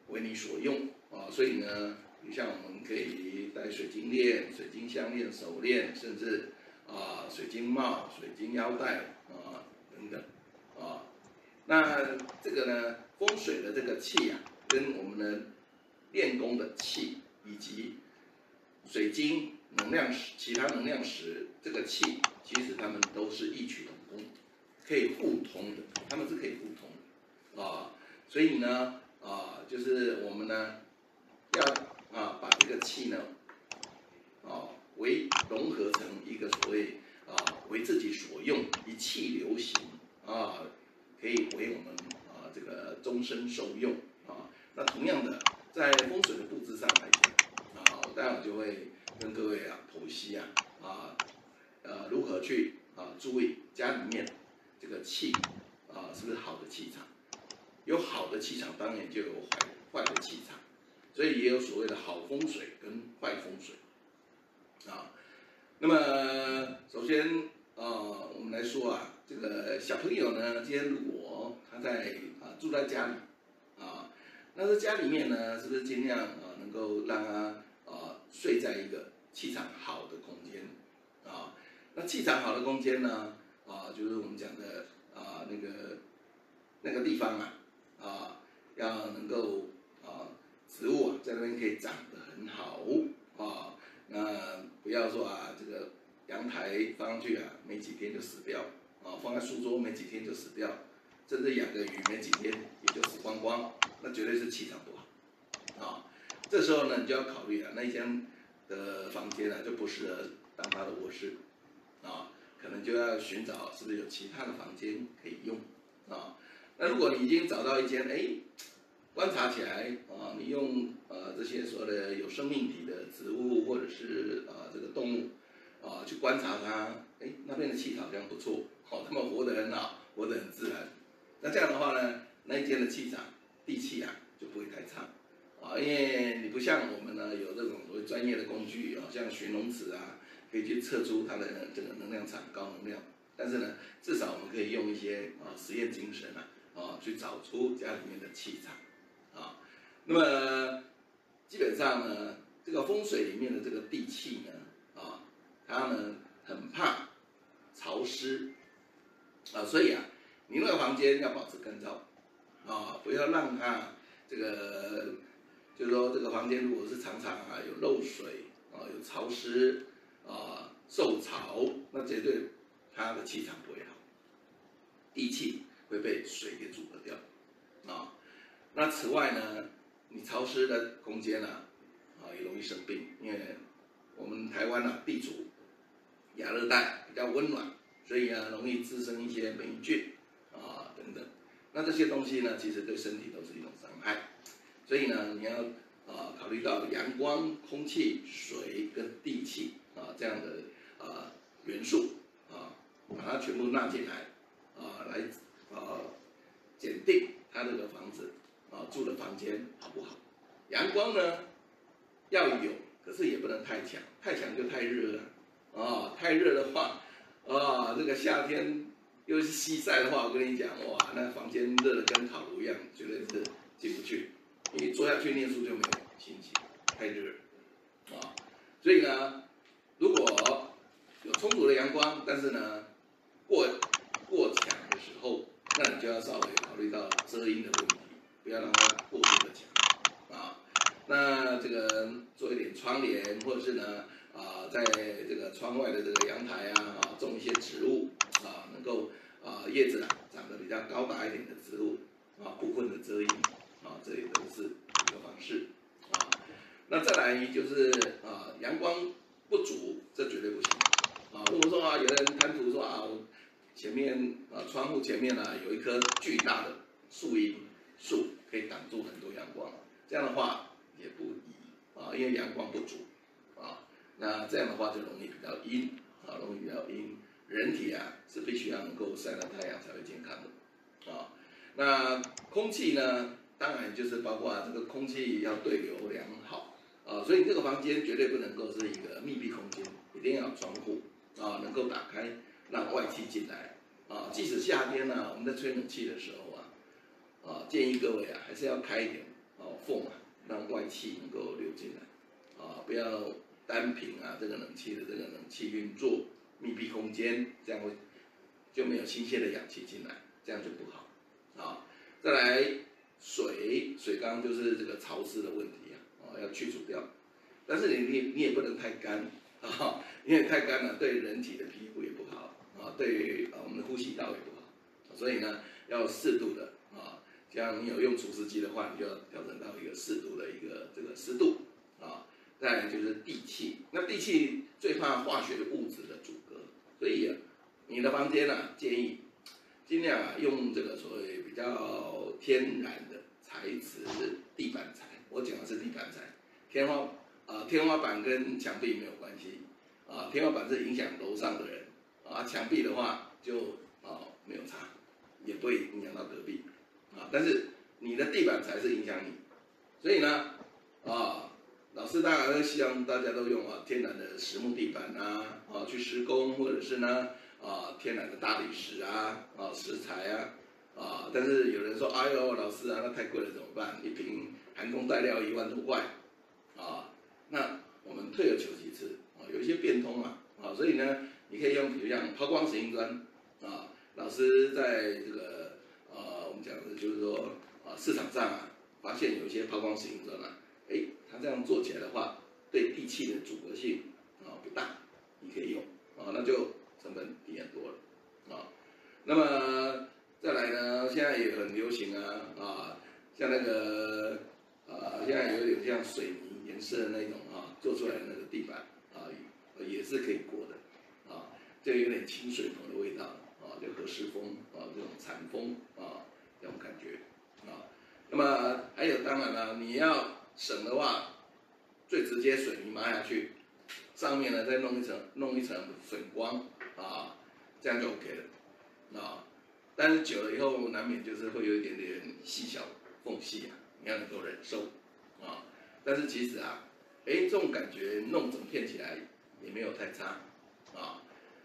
为你所用啊。所以呢。你像我们可以戴水晶链、水晶项链、手链，甚至啊水晶帽、水晶腰带啊等等啊。那这个呢，风水的这个气啊，跟我们的练功的气以及水晶能量石、其他能量石这个气，其实它们都是异曲同工，可以互通的，它们是可以互通的啊。所以呢啊，就是我们呢要。这个气呢，啊，为融合成一个所谓啊，为自己所用，一气流行啊，可以为我们啊这个终身受用啊。那同样的，在风水的布置上来讲，啊，我待会就会跟各位啊剖析啊，啊，呃，如何去啊注意家里面这个气啊是不是好的气场？有好的气场，当然就有坏坏的气场。所以也有所谓的好风水跟坏风水，啊，那么首先啊、我们来说啊，这个小朋友呢，今天如果他在啊住在家里啊，那在家里面呢，是不是尽量啊能够让他啊睡在一个气场好的空间啊？那气场好的空间呢啊，就是我们讲的啊那个那个地方啊啊，要能够植物啊在那边可以长得很好啊。那不要说啊，这个阳台放上去啊，没几天就死掉啊；放在书桌没几天就死掉，甚至养个鱼没几天也就死光光，那绝对是气场不好啊。这时候呢，你就要考虑啊，那一间的房间呢，就不适合当他的卧室啊，可能就要寻找是不是有其他的房间可以用啊。那如果你已经找到一间，哎。观察起来啊，你用呃这些所谓的有生命体的植物或者是啊这个动物啊去观察它，哎那边的气场好像不错，好，他们活得很好，活得很自然。那这样的话呢，那一间的气场地气啊就不会太差啊，因为你不像我们呢有这种所谓专业的工具啊，像寻龙尺啊，可以去测出它的这个能量场高能量。但是呢，至少我们可以用一些啊实验精神啊啊去找出家里面的气场。那么基本上呢，这个风水里面的这个地气呢，啊，它呢很怕潮湿，啊，所以啊，你那个房间要保持干燥，啊，不要让它这个，就是说这个房间如果是常常啊有漏水，啊有潮湿，啊受潮，那绝对它的气场不会好，地气会被水给阻隔掉，啊。那此外呢，你潮湿的空间啊，啊也容易生病，因为我们台湾啊地处亚热带，比较温暖，所以啊容易滋生一些霉菌啊等等。那这些东西呢，其实对身体都是一种伤害。所以呢，你要啊考虑到阳光、空气、水跟地气啊这样的啊元素啊，把它全部纳进来啊，来啊检定它这个房子。啊，住的房间好不好？阳光呢要有，可是也不能太强，太强就太热了。啊，太热的话，啊，这个夏天又是西晒的话，我跟你讲，哇，那房间热的跟烤炉一样，绝对是进不去。你坐下去念书就没有心情，太热。啊，所以呢，如果有充足的阳光，但是呢过过强的时候，那你就要稍微考虑到遮阴的问题。不要让它过度的强啊，那这个做一点窗帘，或者是呢啊，在这个窗外的这个阳台啊，啊种一些植物啊，能够啊叶子啊长得比较高大一点的植物啊，部分的遮阴啊，这也都是一个方式啊。那再来就是啊，阳光不足，这绝对不行啊。如果说啊，有的人贪图说啊，前面啊窗户前面呢、有一棵巨大的树荫。树可以挡住很多阳光，这样的话也不宜啊，因为阳光不足，这样的话就容易比较阴啊，容易比较阴。人体啊是必须要能够晒到太阳才会健康的啊。那空气呢，当然就是包括这个空气要对流良好啊，所以这个房间绝对不能够是一个密闭空间，一定要窗户啊，能够打开让外气进来啊。即使夏天呢，我们在吹冷气的时候。啊，建议各位啊，还是要开一点哦缝啊，让外气能够流进来，啊，不要单凭啊这个冷气的这个冷气运作，密闭空间这样会就没有新鲜的氧气进来，这样就不好，啊，再来水水缸就是这个潮湿的问题啊，啊要去除掉，但是你你你也不能太干啊，因为太干了对人体的皮肤也不好啊，对啊我们的呼吸道也不好，所以呢要适度的啊。像你有用除湿机的话，你就要调整到一个适度的一个这个湿度。再来就是地气，那地气最怕化学物质的阻隔，所以啊，你的房间啊，建议尽量啊用这个所谓比较天然的材质地板材。我讲的是地板材，天花啊天花板跟墙壁没有关系啊，天花板是影响楼上的人啊，墙壁的话就啊没有差，也不会影响到隔壁。啊，但是你的地板才是影响你，所以呢，啊，老师当然希望大家都用啊天然的实木地板啊啊去施工，或者是呢啊天然的大理石啊啊石材啊啊，但是有人说，哎呦老师啊，那太贵了怎么办？一瓶含工带料一万多块啊，那我们退而求其次啊，有一些变通嘛啊，所以呢，你可以用比如像抛光石英砖啊，老师在这个呃我们讲的就是说啊市场上啊发现有一些抛光石英砖啊。哎，它这样做起来的话，对地气的阻隔性啊不大，你可以用啊，那就成本低很多了啊。那么再来呢，现在也很流行啊啊，像那个啊，现在有点像水泥颜色的那种啊，做出来的那个地板啊，也是可以过的啊，就有点清水房的味道啊，就和湿风啊，这种禅风啊，这种感觉啊。那么还有，当然了，你要。省的话，最直接水泥抹下去，上面呢再弄一层弄一层粉光啊，这样就 OK 了啊。但是久了以后，难免就是会有一点点细小缝隙啊，你要能够忍受啊。但是其实啊，哎，这种感觉弄整片起来也没有太差啊。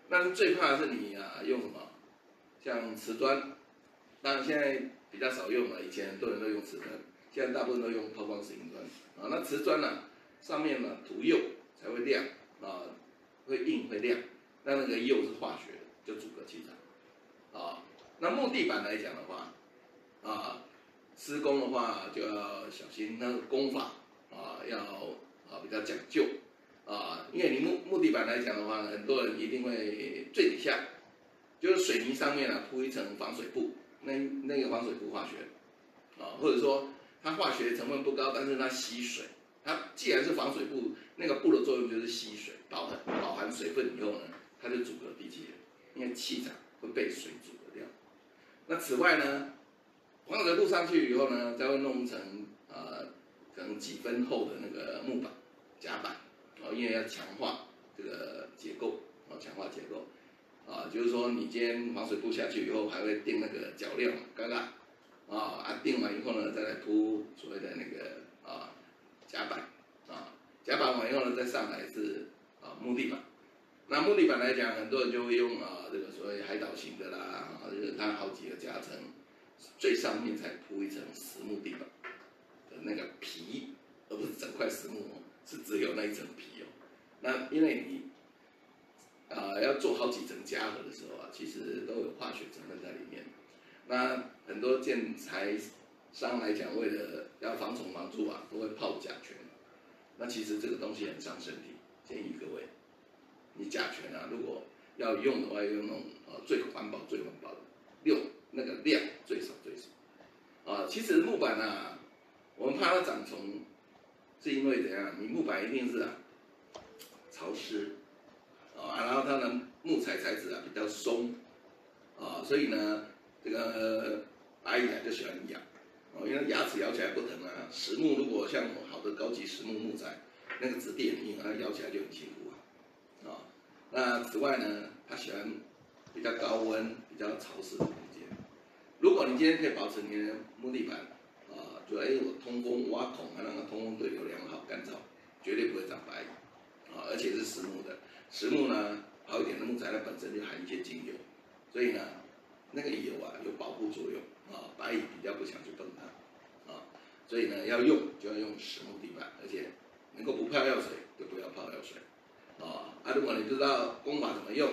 那最怕的是你啊用什么，像瓷砖，当然现在比较少用了，以前很多人都用瓷砖。现在大部分都用抛光石英砖啊，那瓷砖呢，上面呢涂釉才会亮啊，会硬会亮，那那个釉是化学，就阻隔气场啊。那木地板来讲的话，啊，施工的话就要小心，那个工法啊要啊比较讲究啊，因为你木木地板来讲的话，很多人一定会最底下就是水泥上面啊铺一层防水布，那那个防水布化学啊，或者说。它化学成分不高，但是它吸水。它既然是防水布，那个布的作用就是吸水，饱含饱含水分以后呢，它就阻隔地气，因为气场会被水阻隔掉。那此外呢，防水布上去以后呢，再会弄成呃可能几分厚的那个木板夹板，哦，因为要强化这个结构，哦，强化结构，啊，就是说你今天防水布下去以后，还会垫那个脚料，嘎嘎。啊，安定完以后呢，再来铺所谓的那个啊甲板，啊甲板完以后呢，再上来是啊木地板。那木地板来讲，很多人就会用啊这个所谓海岛型的啦，啊就是它好几个夹层，最上面才铺一层实木地板的那个皮，而不是整块实木哦，是只有那一层皮哦。那因为你啊要做好几层夹合的时候啊，其实都有化学成分在里面。那很多建材商来讲，为了要防虫防蛀啊，都会泡甲醛。那其实这个东西很伤身体，建议各位，你甲醛啊，如果要用的话，要用那种呃最环保、最环保的，用那个量最少最少。啊，其实木板啊，我们怕它长虫，是因为怎样？你木板一定是啊潮湿，啊，然后它的木材材质啊比较松，啊，所以呢。这个白蚁啊就喜欢咬，哦，因为牙齿咬起来不疼啊。实木如果像好的高级实木木材，那个质地很硬，它咬起来就很辛苦啊。啊，那此外呢，它喜欢比较高温、比较潮湿的空间。如果你今天可以保持你的木地板啊，就哎我通风挖孔啊，让它通风对流良好、干燥，绝对不会长白蚁啊。而且是实木的，实木呢好一点的木材，它本身就含一些精油，所以呢。那个油啊有保护作用啊，白蚁比较不想去碰它啊，所以呢要用就要用实木地板，而且能够不泡药水就不要泡药水啊。啊，如果你不知道工法怎么用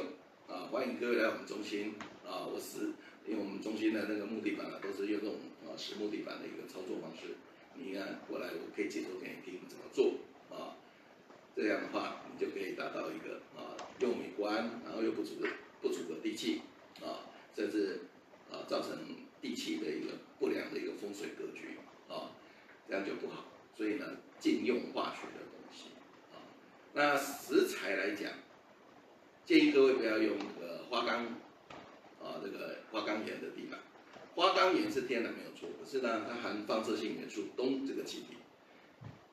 啊，欢迎各位来我们中心啊，我是因为我们中心的那个木地板啊都是用这种啊实木地板的一个操作方式，你看过来我可以解说给你听怎么做啊，这样的话你就可以达到一个啊又美观然后又不阻不阻隔地气啊。甚至啊，造成地气的一个不良的一个风水格局啊，这样就不好。所以呢，禁用化学的东西啊。那石材来讲，建议各位不要用那个花岗啊，这个花岗岩的地板。花岗岩是天然没有错，可是呢，它含放射性元素氡这个气体，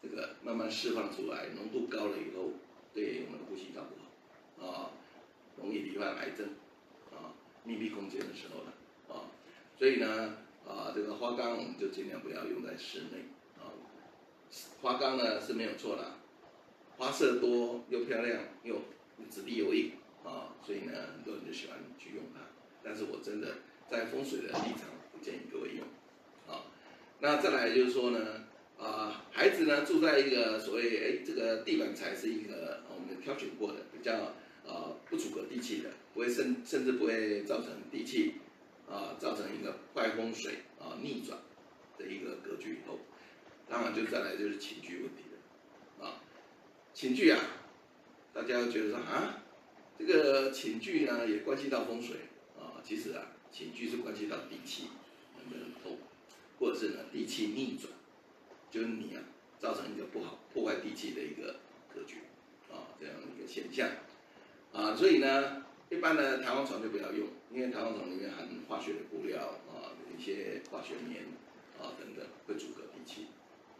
这个慢慢释放出来，浓度高了以后，对我们的呼吸道不好啊，容易罹患癌症啊。密闭空间的时候呢，所以呢，啊，这个花岗我们就尽量不要用在室内，啊，花岗呢是没有错啦，花色多又漂亮又质地又硬啊，所以呢，很多人就喜欢去用它。但是我真的在风水的立场不建议各位用啊。那再来就是说呢，啊，孩子呢住在一个所谓哎这个地板材是一个我们挑选过的比较啊不阻隔地气的，不会甚甚至不会造成地气啊造成一个坏风水啊逆转的一个格局以后，当然就再来就是寝具问题了啊。寝具啊，大家觉得说啊，这个寝具呢也关系到风水啊。其实啊，寝具是关系到地气能不能透，或者是呢地气逆转，就是你啊造成一个不好破坏地气的一个格局啊这样一个现象啊。所以呢，一般的弹簧床就不要用，因为弹簧床里面含化学的布料啊，一些化学棉啊等等会阻隔地气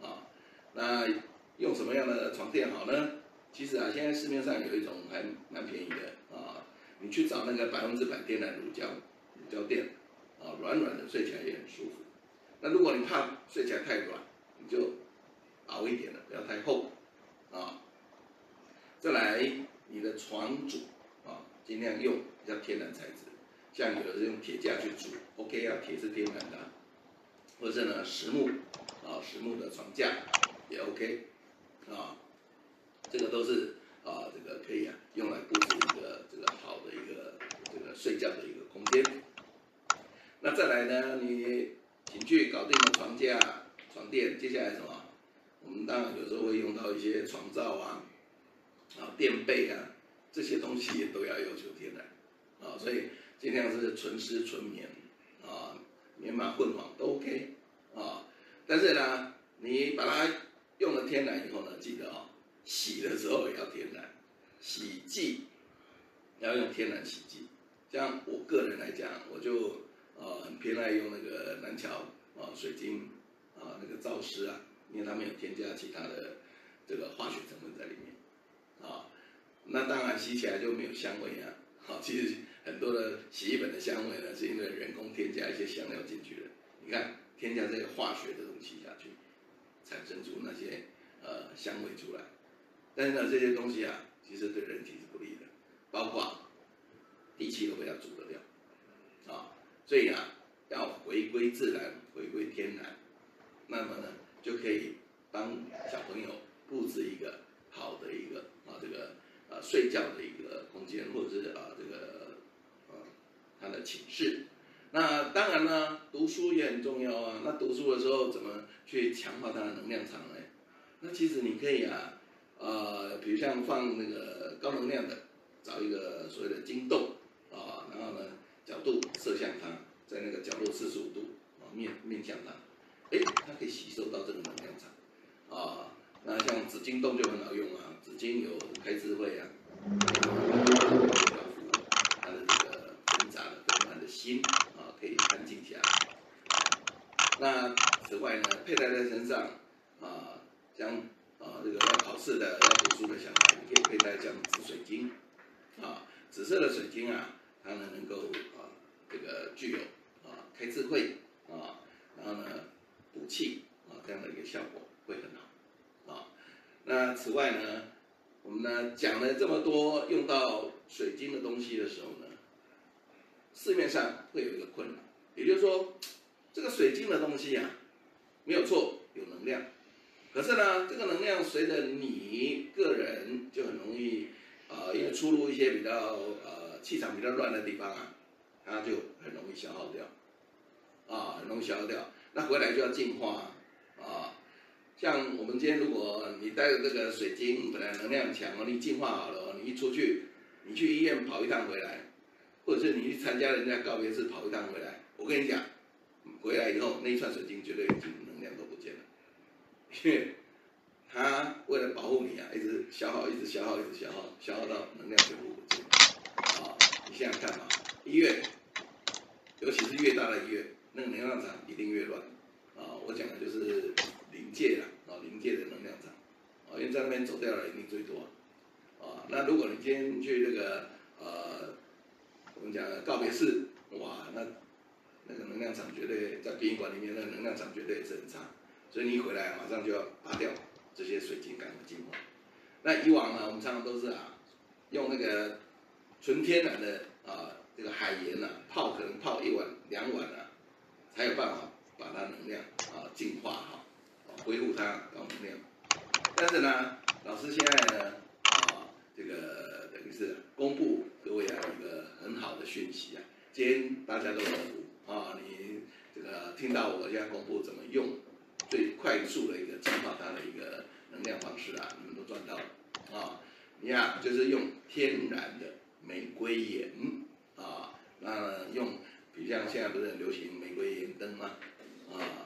啊。那用什么样的床垫好呢？其实啊，现在市面上有一种还蛮便宜的啊，你去找那个百分之百天然乳胶乳胶垫啊，软软的，睡起来也很舒服。那如果你怕睡起来太软，你就薄一点的，不要太厚啊。再来，你的床组，尽量用比较天然材质，像有的是用铁架去煮，OK 啊，铁是天然的，或者是呢实木啊，实木的床架也 OK。啊，这个都是啊，这个可以啊，用来布置一个这个好的一个这个睡觉的一个空间。那再来呢，你寝具搞定了床架、床垫，接下来什么？我们当然有时候会用到一些床罩啊、啊垫被啊，这些东西也都要要求天然啊，所以尽量是纯丝纯棉啊，棉麻混纺都 OK 啊，但是呢，你把它。用了天然以后呢，记得哦，洗的时候也要天然，洗剂要用天然洗剂。像我个人来讲，我就呃很偏爱用那个南桥啊水晶啊那个皂丝啊，因为它没有添加其他的这个化学成分在里面啊。那当然洗起来就没有香味啊。好，其实很多的洗衣粉的香味呢，是因为人工添加一些香料进去的。你看，添加这个化学的东西下去。产生出那些呃香味出来，但是呢，这些东西啊，其实对人体是不利的，包括地气都不要阻得掉啊，所以啊，要回归自然，回归天然，那么呢，就可以帮小朋友布置一个好的一个啊这个呃睡觉的一个空间，或者是啊这个呃他的寝室。那当然呢，读书也很重要啊。那读书的时候怎么去强化他的能量场呢？那其实你可以啊，呃，比如像放那个高能量的，找一个所谓的晶洞啊，然后呢角度射向它，在那个角落四十五度啊面面向它，哎，它可以吸收到这个能量场啊。那像紫晶洞就很好用啊，紫晶有开智慧啊，它的这个复杂的丰满的心啊。可以安静下来。那此外呢，佩戴在身上啊，像啊这个要考试的、要读书的小孩，你可以佩戴这样紫水晶啊，紫色的水晶啊，它呢能够啊这个具有啊开智慧啊，然后呢补气啊这样的一个效果会很好。那此外呢，我们呢讲了这么多用到水晶的东西的时候呢，市面上会有一个困扰，也就是说，这个水晶的东西呀、啊，没有错，有能量，可是呢，这个能量随着你个人就很容易啊、呃，因为出入一些比较呃气场比较乱的地方啊，它就很容易消耗掉，啊，很容易消耗掉，那回来就要净化啊。像我们今天如果你带着这个水晶，本来能量强哦，你净化好了，你一出去，你去医院跑一趟回来。或者是你去参加人家告别式跑一趟回来，我跟你讲，回来以后那一串水晶绝对已经能量都不见了，因为他为了保护你啊，一直消耗，一直消耗，一直消耗，消耗到能量全部不见。啊，你想想看嘛，医院，尤其是越大的医院，那个能量场一定越乱。啊，我讲的就是临界了，啊，临界的能量场，啊，因为在那边走掉的人一定最多。啊，那如果你今天去那个，呃。我们讲的告别式，哇，那那个能量场绝对在殡仪馆里面，那个能量场绝对是很差，所以你一回来马上就要拔掉这些水晶，赶快净化。那以往呢，我们常常都是啊，用那个纯天然的啊这个海盐啊泡，可能泡一碗两碗啊，才有办法把它能量啊净化好，恢复它高能量。但是呢，老师现在呢啊这个等于是公布各位啊一个很好的讯息啊，今天大家都有福啊，你这个听到我现在公布怎么用最快速的一个激化它的一个能量方式啊，你们都赚到了啊！你看，就是用天然的玫瑰盐啊，那用，比如像现在不是很流行玫瑰盐灯吗？啊，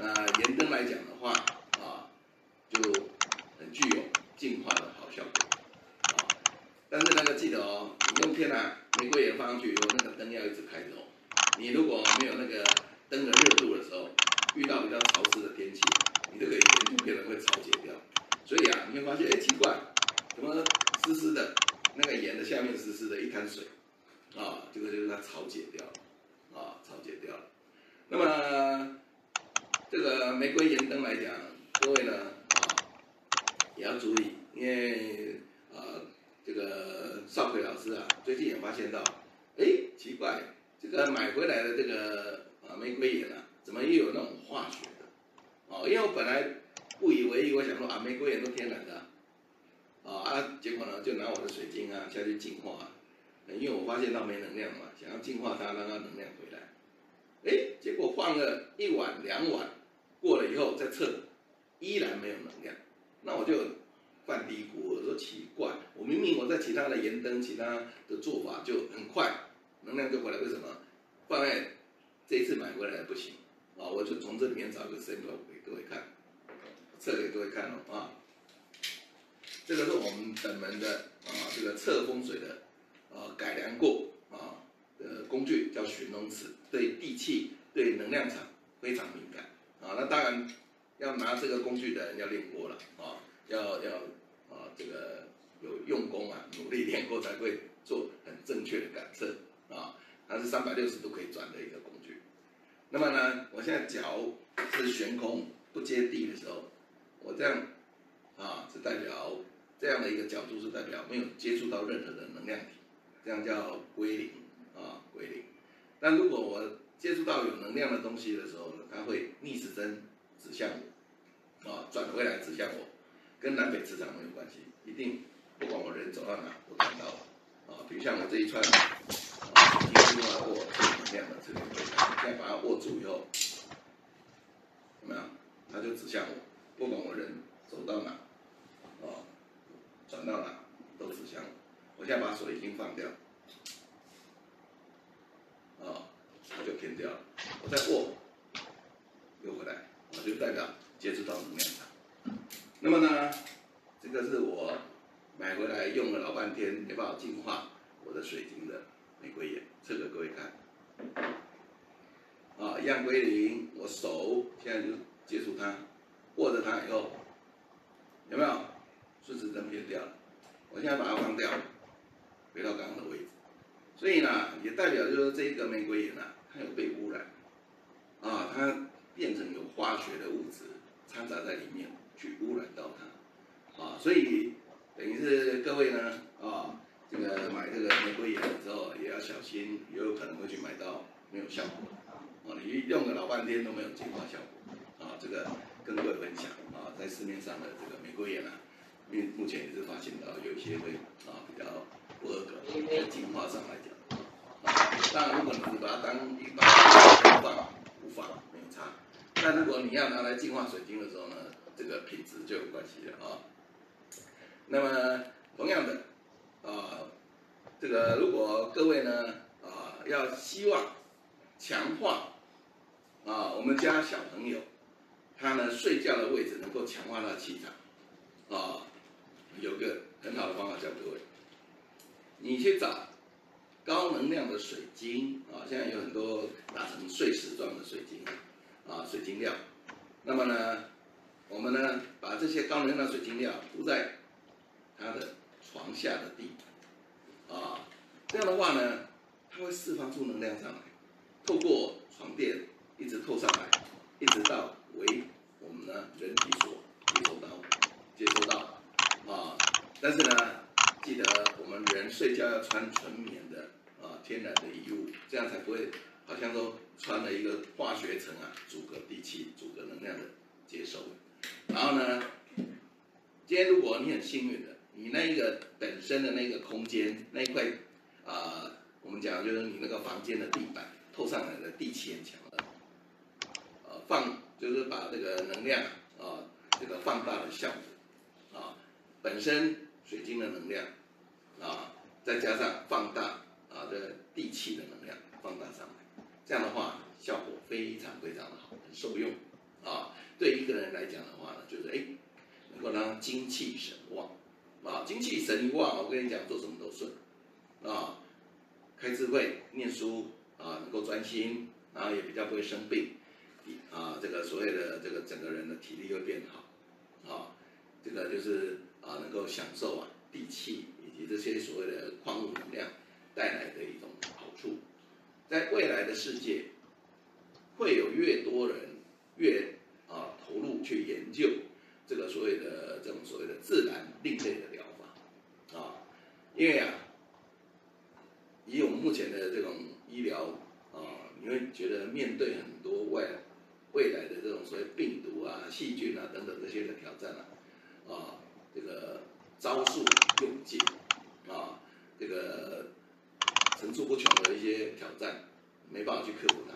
那盐灯来讲的话啊，就很具有净化的好效果啊。但是那个记得哦，你用天然玫瑰盐放上去以后，那个灯要一直开着哦。你如果没有那个灯的热度的时候，遇到比较潮湿的天气，你这个盐就可能会潮解掉。所以啊，你会发现，哎，奇怪，怎么湿湿的，那个盐的下面湿湿的一滩水，啊，这个就是它潮解掉了，啊，潮解掉了。那么玫瑰盐灯来讲，各位呢，啊，也要注意，因为啊，这个少奎老师啊，最近也发现到，哎，奇怪，这个买回来的这个啊玫瑰盐啊，怎么又有那种化学的？哦，因为我本来。不以为意，我想说啊，玫瑰盐都天然的，啊啊，结果呢，就拿我的水晶啊下去净化，因为我发现它没能量嘛，想要净化它，让它能量回来，哎，结果放了一碗两碗，过了以后再测，依然没有能量，那我就犯嘀咕，我说奇怪，我明明我在其他的盐灯、其他的做法就很快，能量就回来，为什么放在这一次买回来不行？啊，我就从这里面找个 sample 给各位看。测给各位看哦啊，这个是我们本门的啊，这个测风水的啊改良过啊的工具叫寻龙尺，对地气、对能量场非常敏感啊。那当然要拿这个工具的人要练过了啊，要要啊这个有用功啊，努力练过才会做很正确的感测啊。它是三百六十度可以转的一个工具。那么呢，我现在脚是悬空不接地的时候。我这样，啊，是代表这样的一个角度是代表没有接触到任何的能量体，这样叫归零，啊，归零。但如果我接触到有能量的东西的时候呢，它会逆时针指向我，啊，转回来指向我，跟南北磁场没有关系，一定不管我人走到哪都看到了，啊，比如像我这一串，啊，已经用来握能量的这个，现在把它握住以后，怎么样？它就指向我。不管我人走到哪，啊，转到哪，都指向我。我现在把手已经放掉，它就偏掉了。我再握，又回来，我就代表接触到能量场。那么呢，这个是我买回来用了老半天，没办法净化我的水晶的玫瑰眼，测给各位看。啊，一样归零，我手现在就接触它。握着它以后，有没有顺时针偏掉了？我现在把它放掉，回到刚刚的位置。所以呢，也代表就是这一个玫瑰眼呢，它有被污染，啊，它变成有化学的物质掺杂在里面，去污染到它，啊，所以等于是各位呢，啊，这个买这个玫瑰盐的时候也要小心，也有可能会去买到没有效果，啊，你用了老半天都没有净化效果，啊，这个。跟各位分享。啊，在市面上的这个玫瑰盐啊，目目前也是发现到有一些会啊比较不合格，在净化上来讲，当然如果你是把它当一般的放无妨没有差，但如果你要拿来净化水晶的时候呢，这个品质就有关系了啊。那么同样的啊，这个如果各位呢啊要希望强化啊我们家小朋友。他呢睡觉的位置能够强化他的气场，啊，有个很好的方法教各位，你去找高能量的水晶啊，现在有很多打成碎石状的水晶，啊，水晶料，那么呢，我们呢把这些高能量的水晶料铺在他的床下的地板，啊，这样的话呢，它会释放出能量上来，透过床垫一直透上来，一直到。为我们呢人体所接收到，接收到啊但是呢，记得我们人睡觉要穿纯棉的天然的衣物，这样才不会好像说穿了一个化学层啊，阻隔地气、阻隔能量的接收。然后呢，今天如果你很幸运的，你那个本身的那个空间那一块啊、呃，我们讲就是你那个房间的地板透上来的地气很强的，呃，放就是把这个能量啊、这个放大的效果啊，本身水晶的能量啊，再加上放大啊这地气的能量放大上来，这样的话效果非常非常的好，很受用啊。对一个人来讲的话呢，就是哎，能够让精气神旺。啊，精气神一旺，我跟你讲，做什么都顺，啊，开智慧、念书啊，能够专心，然后也比较不会生病，啊，这个所谓的这个整个人的体力会变好，啊，这个就是啊，能够享受啊地气以及这些所谓的矿物能量带来的一种好处，在未来的世界，会有越多人越啊投入去研究。这个所谓的这种所谓的自然另类的疗法，啊，因为啊，以我们目前的这种医疗啊，你会觉得面对很多外未来的这种所谓病毒啊、细菌啊等等这些的挑战啊，啊，这个招数用尽，啊，这个层出不穷的一些挑战，没办法去克服它，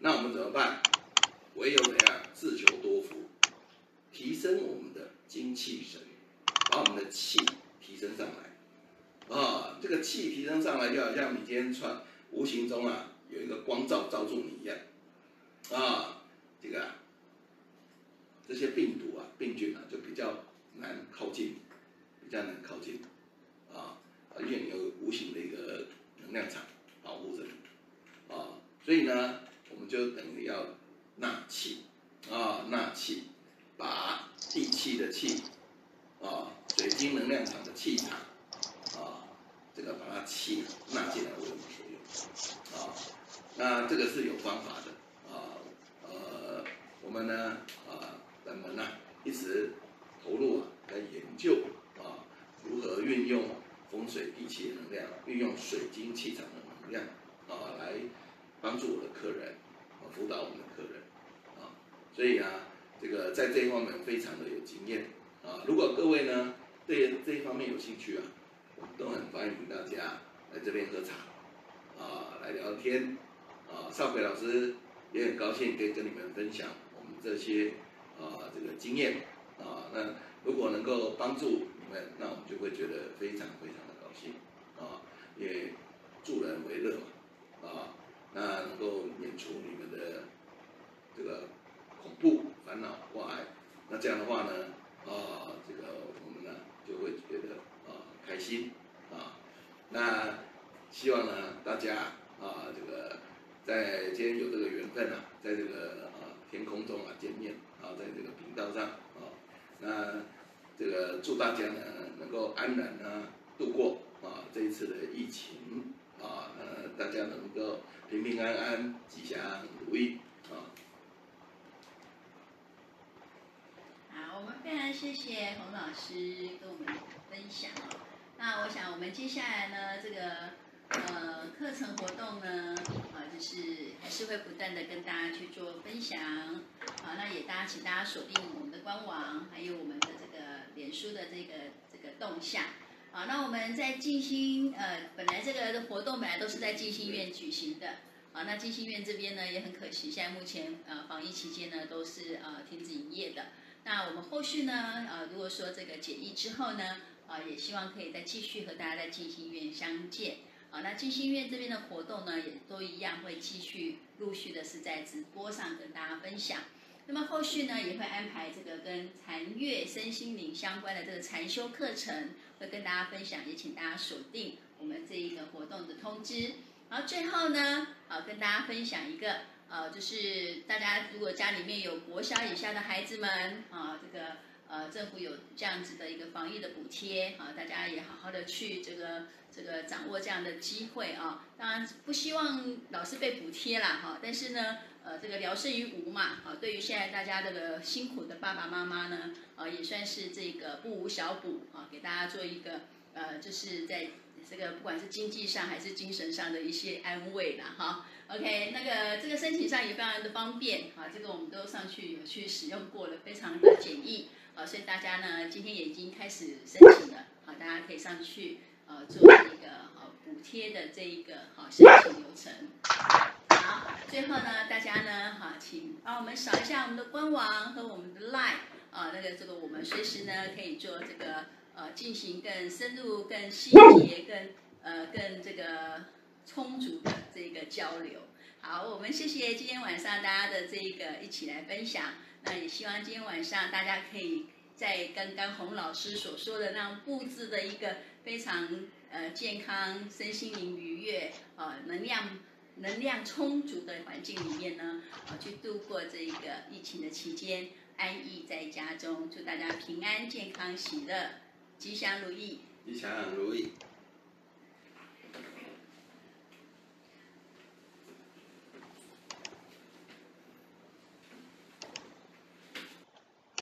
那我们怎么办？唯有怎样自求多福。提升我们的精气神，把我们的气提升上来，啊，这个气提升上来，就好像你今天穿，无形中啊有一个光照照住你一样，啊，这个啊，这些病毒啊、病菌啊就比较难靠近，比较难靠近，啊，而且有无形的一个量场保护着你，啊，所以呢，我们就等于要纳气，啊，纳气。把地气的气，啊，水晶能量场的气场，啊，这个把它气纳进来为我们所用，啊，那这个是有方法的，啊，呃，我们呢，啊，人们呢，一直投入啊，来研究啊，如何运用风水地气的能量，运用水晶气场的能量，啊，来帮助我的客人，啊，辅导我们的客人，啊，所以啊。这个在这一方面非常的有经验啊！如果各位呢对这一方面有兴趣啊，我们都很欢迎大家来这边喝茶啊，来聊天啊。少奎老师也很高兴可以跟你们分享我们这些啊这个经验啊。那如果能够帮助那我们就会觉得非常非常的高兴啊，也助人为乐嘛啊，那能够免除你们的这个。恐怖、烦恼、挂碍，那这样的话呢，啊，这个我们呢就会觉得啊开心啊。那希望呢大家啊这个在今天有这个缘分啊，在这个啊天空中啊见面啊，在这个频道上啊，那这个祝大家呢能够安然呢度过啊这一次的疫情啊，呃大家能够平平安安、吉祥如意啊！好，我们。非常谢谢洪老师跟我们分享哦。那我想我们接下来呢，这个呃课程活动呢，啊就是还是会不断的跟大家去做分享。好，那也大家请大家锁定我们的官网，还有我们的这个脸书的这个这个动向。好，那我们在静心呃本来这个活动本来都是在静心院举行的。啊，那静心院这边呢也很可惜，现在目前呃防疫期间呢都是呃停止营业的。那我们后续呢？呃，如果说这个解疫之后呢，呃，也希望可以再继续和大家在静心院相见。啊，那静心院这边的活动呢，也都一样会继续陆续的是在直播上跟大家分享。那么后续呢，也会安排这个跟禅悦身心灵相关的这个禅修课程，会跟大家分享，也请大家锁定我们这一个活动的通知。然后最后呢，啊，跟大家分享一个。呃，就是大家如果家里面有国小以下的孩子们，啊，这个呃政府有这样子的一个防疫的补贴，啊，大家也好好的去这个这个掌握这样的机会啊。当然不希望老是被补贴啦，哈，但是呢，呃这个聊胜于无嘛，啊，对于现在大家这个辛苦的爸爸妈妈呢，啊，也算是这个不无小补啊，给大家做一个呃，就是在这个不管是经济上还是精神上的一些安慰啦，哈。OK，那个这个申请上也非常的方便啊，这个我们都上去有去使用过了，非常的简易啊，所以大家呢今天也已经开始申请了，好，大家可以上去呃做这个补贴的这一个好申请流程。好，最后呢大家呢好，请帮我们扫一下我们的官网和我们的 Line 啊，那个这个我们随时呢可以做这个呃进行更深入、更细节、更呃更这个。充足的这个交流，好，我们谢谢今天晚上大家的这个一起来分享。那也希望今天晚上大家可以在刚刚洪老师所说的那样布置的一个非常呃健康、身心灵愉悦、呃能量能量充足的环境里面呢，啊、去度过这一个疫情的期间，安逸在家中。祝大家平安、健康、喜乐、吉祥如意。吉祥如意。